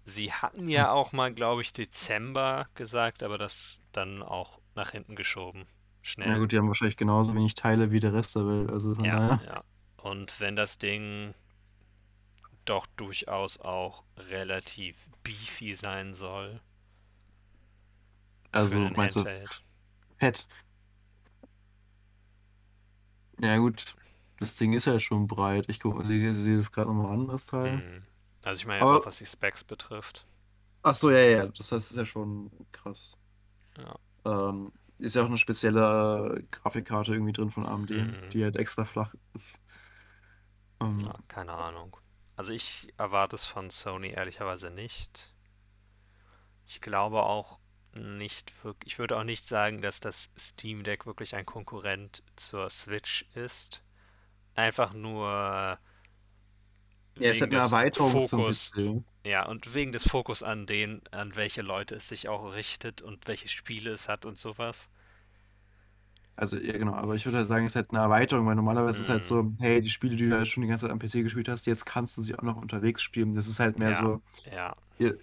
Sie hatten ja auch mal, glaube ich, Dezember gesagt, aber das dann auch nach hinten geschoben. Na Schnell. gut, die haben wahrscheinlich genauso wenig Teile wie der Rest der Welt, also Ja, ja. Und wenn das Ding doch durchaus auch relativ beefy sein soll Also meinst du Handheld. fett? Ja gut, das Ding ist ja schon breit. Ich gucke, sehe das gerade nochmal an, das Teil. Hm. Also ich meine jetzt auch, was die Specs betrifft. ach so, ja, ja, das heißt, ist ja schon krass. Ja. Ähm, ist ja auch eine spezielle Grafikkarte irgendwie drin von AMD, Mhm. die halt extra flach ist. Ähm, Ja, keine Ahnung. Also ich erwarte es von Sony ehrlicherweise nicht. Ich glaube auch nicht wirklich, ich würde auch nicht sagen, dass das Steam Deck wirklich ein Konkurrent zur Switch ist. Einfach nur ja, es hat eine Erweiterung zum Fokus, PC. ja, und wegen des Fokus an den, an welche Leute es sich auch richtet und welche Spiele es hat und sowas. Also, ja, genau, aber ich würde halt sagen, es ist halt eine Erweiterung, weil normalerweise ist es halt Mhm. so, hey, die Spiele, die du halt schon die ganze Zeit am PC gespielt hast, jetzt kannst du sie auch noch unterwegs spielen. Das ist halt mehr Ja, so, ja, ihr-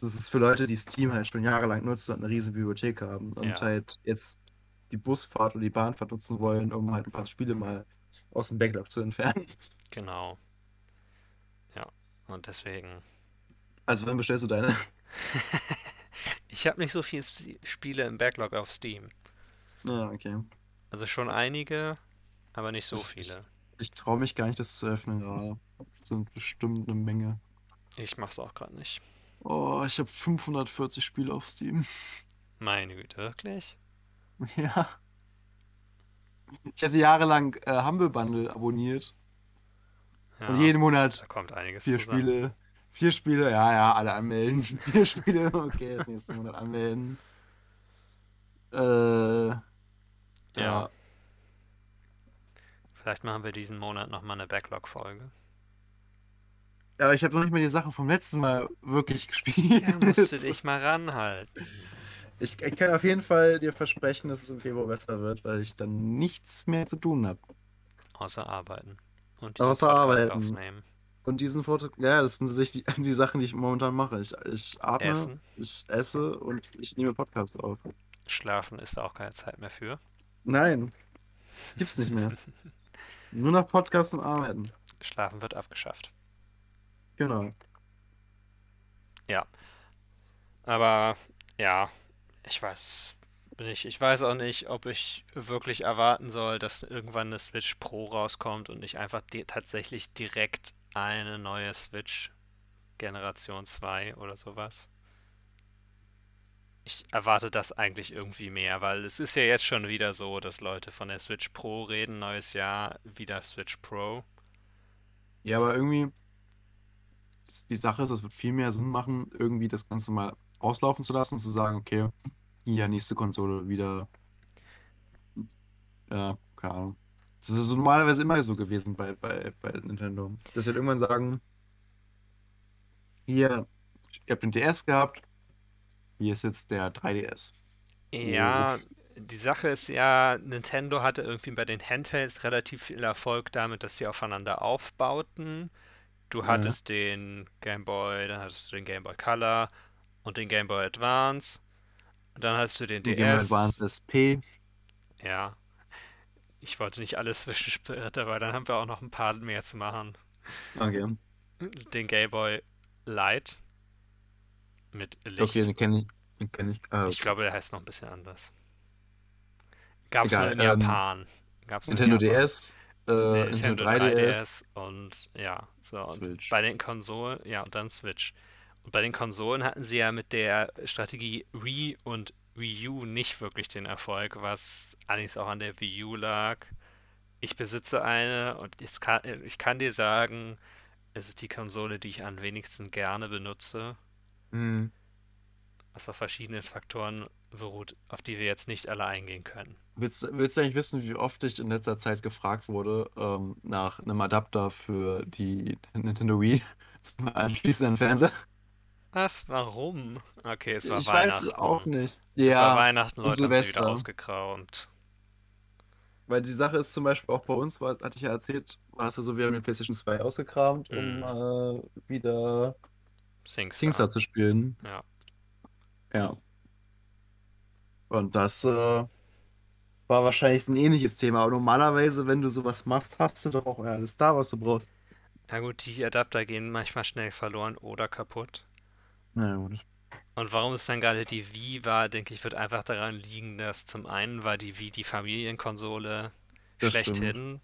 das ist für Leute, die Steam halt schon jahrelang nutzen und eine riesen Bibliothek haben und ja, halt jetzt die Busfahrt oder die Bahnfahrt nutzen wollen, um halt ein paar Spiele mal aus dem Backlog zu entfernen. genau. Ja, und deswegen. Also, wann bestellst du deine? <laughs> Ich habe nicht so viele Sp- Spiele im Backlog auf Steam. Ja, okay. Also schon einige, aber nicht so Ich, viele. ich traue mich gar nicht, das zu öffnen gerade. Das sind bestimmt eine Menge. Ich mach's auch gerade nicht. Oh, ich habe 540 Spiele auf Steam. Meine Güte, wirklich? <laughs> Ja. Ich hatte jahrelang äh, Humble Bundle abonniert und Ja, jeden Monat da kommt einiges vier zusammen. Spiele. Vier Spiele, ja, ja, alle anmelden. <laughs> Vier Spiele, okay, das nächste Monat anmelden. Äh, Ja, ja, vielleicht machen wir diesen Monat nochmal eine Backlog-Folge. Ja, aber ich habe noch nicht mal die Sachen vom letzten Mal wirklich <laughs> gespielt. Ja, musst du dich mal ranhalten. Ich, ich kann auf jeden Fall dir versprechen, dass es im Februar besser wird, weil ich dann nichts mehr zu tun habe. Außer arbeiten. Und Außer Podcast arbeiten. aufnehmen. Und diesen Foto, ja, das sind sich die, <laughs> die Sachen, die ich momentan mache. Ich, ich atme, Essen. ich esse und ich nehme Podcast auf. Schlafen ist da auch keine Zeit mehr für. Nein, gibt's nicht mehr. Nur noch Podcast und Arbeiten. Schlafen wird abgeschafft. Genau. Aber ja, ich weiß nicht. Ich weiß auch nicht, ob ich wirklich erwarten soll, dass irgendwann eine Switch Pro rauskommt und nicht einfach di tatsächlich direkt eine neue Switch Generation 2 oder sowas. Ich erwarte das eigentlich irgendwie mehr, weil es ist ja jetzt schon wieder so, dass Leute von der Switch Pro reden, neues Jahr, wieder Switch Pro. Ja, aber irgendwie, die Sache ist, es wird viel mehr Sinn machen, irgendwie das Ganze mal auslaufen zu lassen und zu sagen, okay, hier, nächste Konsole wieder. Ja, keine Ahnung. Das ist normalerweise immer so gewesen bei, bei, bei Nintendo. Dass sie halt irgendwann sagen, hier, ihr habt den DS gehabt, hier ist jetzt der 3DS. Ja, die Sache ist ja, Nintendo hatte irgendwie bei den Handhelds relativ viel Erfolg damit, dass sie aufeinander aufbauten. Du Ja. hattest den Game Boy, dann hattest du den Game Boy Color und den Game Boy Advance. Und dann hattest du den Game Boy DS. Advance SP. Ja, ich wollte nicht alles zwischensplitter, <laughs> weil dann haben wir auch noch ein paar mehr zu machen. Okay. Den Game Boy Light mit Licht. Okay, den kenne ich. Den kenn ich. Ah, Ich okay. glaube, der heißt noch ein bisschen anders. Gab es nur in ähm, Japan. Gab's nur in Nintendo Japan. DS, äh, Nee, Nintendo Nintendo 3DS, 3DS und ja, so. Und bei den Konsolen, ja, und dann Switch. Und bei den Konsolen hatten sie ja mit der Strategie Wii und Wii U nicht wirklich den Erfolg, was allerdings auch an der Wii U lag. Ich besitze eine und ich kann, ich kann dir sagen, es ist die Konsole, die ich am wenigsten gerne benutze, Hm. was auf verschiedenen Faktoren beruht, auf die wir jetzt nicht alle eingehen können. Willst, willst du eigentlich wissen, wie oft ich in letzter Zeit gefragt wurde ähm, nach einem Adapter für die Nintendo Wii <laughs> zum Anschließen an den Fernseher? Was? Warum? Okay, es war Ich weiß Weihnachten. es auch nicht. Es war Ja, Weihnachten, und Leute haben sie wieder Silvester. ausgekramt. weil die Sache ist zum Beispiel auch bei uns, war, hatte ich ja erzählt, war es ja so, wir haben den PlayStation 2 ausgekramt, um Mhm. äh, wieder SingStar. SingStar zu spielen. Ja. Ja. Und das äh, war wahrscheinlich ein ähnliches Thema. Aber normalerweise, wenn du sowas machst, hast du doch auch alles da, was du brauchst. Ja gut, die Adapter gehen manchmal schnell verloren oder kaputt. Na gut. Und warum es dann gerade die Wii war, denke ich, wird einfach daran liegen, dass zum einen war die Wii die Familienkonsole Das schlechthin.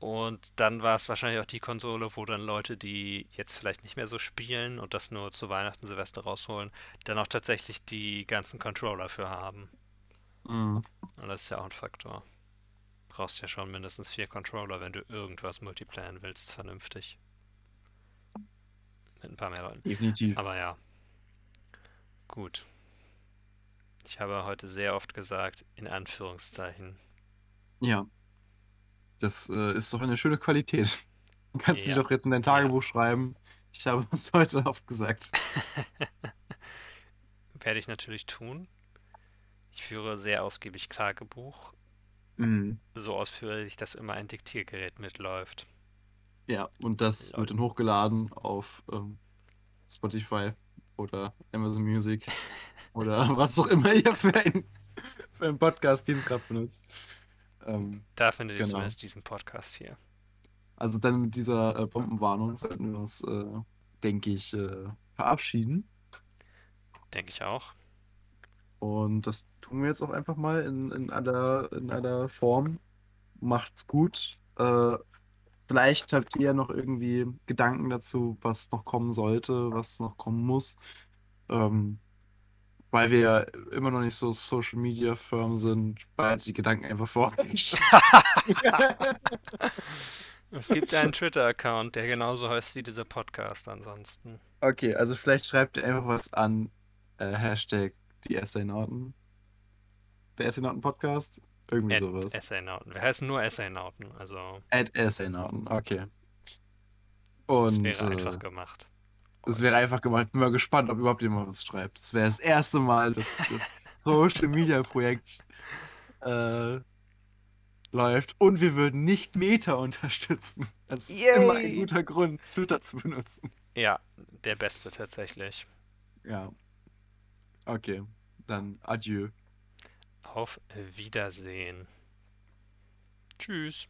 Und dann war es wahrscheinlich auch die Konsole, wo dann Leute, die jetzt vielleicht nicht mehr so spielen und das nur zu Weihnachten, Silvester rausholen, dann auch tatsächlich die ganzen Controller für haben. Mhm. Und das ist ja auch ein Faktor. Brauchst ja schon mindestens vier Controller, wenn du irgendwas multiplayen willst, vernünftig. Mit ein paar mehr Leuten. Definitiv. Aber ja. Gut. Ich habe heute sehr oft gesagt, in Anführungszeichen. Ja. Das äh, ist doch eine schöne Qualität. Du kannst dich Ja. doch jetzt in dein Tagebuch schreiben. Ich habe es <laughs> heute oft gesagt. <laughs> Werde ich natürlich tun. Ich führe sehr ausgiebig Tagebuch. Mhm. So ausführlich, dass immer ein Diktiergerät mitläuft. Ja, und das Lol. wird dann hochgeladen auf ähm, Spotify oder Amazon Music <laughs> oder was auch immer ihr für einen, für einen Podcast-Dienst gerade benutzt. Ähm, Da findet ihr Genau. zumindest diesen Podcast hier. also dann mit dieser äh, Bombenwarnung sollten wir uns, äh, denke ich, äh, verabschieden. Denke ich auch. Und das tun wir jetzt auch einfach mal in, in aller, in aller Form. Macht's gut. Äh, vielleicht habt ihr noch irgendwie Gedanken dazu, was noch kommen sollte, was noch kommen muss. Ähm, weil wir ja immer noch nicht so Social Media Firmen sind, behaltet die Gedanken einfach vor euch. <laughs> Es gibt einen Twitter-Account, der genauso heißt wie dieser Podcast ansonsten. Okay, also vielleicht schreibt ihr einfach was an äh, Hashtag die Essaynauten. Der Essaynauten Podcast. Irgendwie At sowas. Essaynauten. Wir heißen nur Essaynauten, also At Essaynauten, okay. Und das wäre äh, einfach gemacht. Es wäre einfach gemacht. Bin mal gespannt, ob überhaupt jemand was schreibt. Das wäre das erste Mal, dass das Social Media Projekt äh, läuft. Und wir würden nicht Meta unterstützen. Das ist immer ein Yay! guter Grund, Twitter zu benutzen. Ja, der beste tatsächlich. Ja. Okay, dann adieu. Auf Wiedersehen. Tschüss.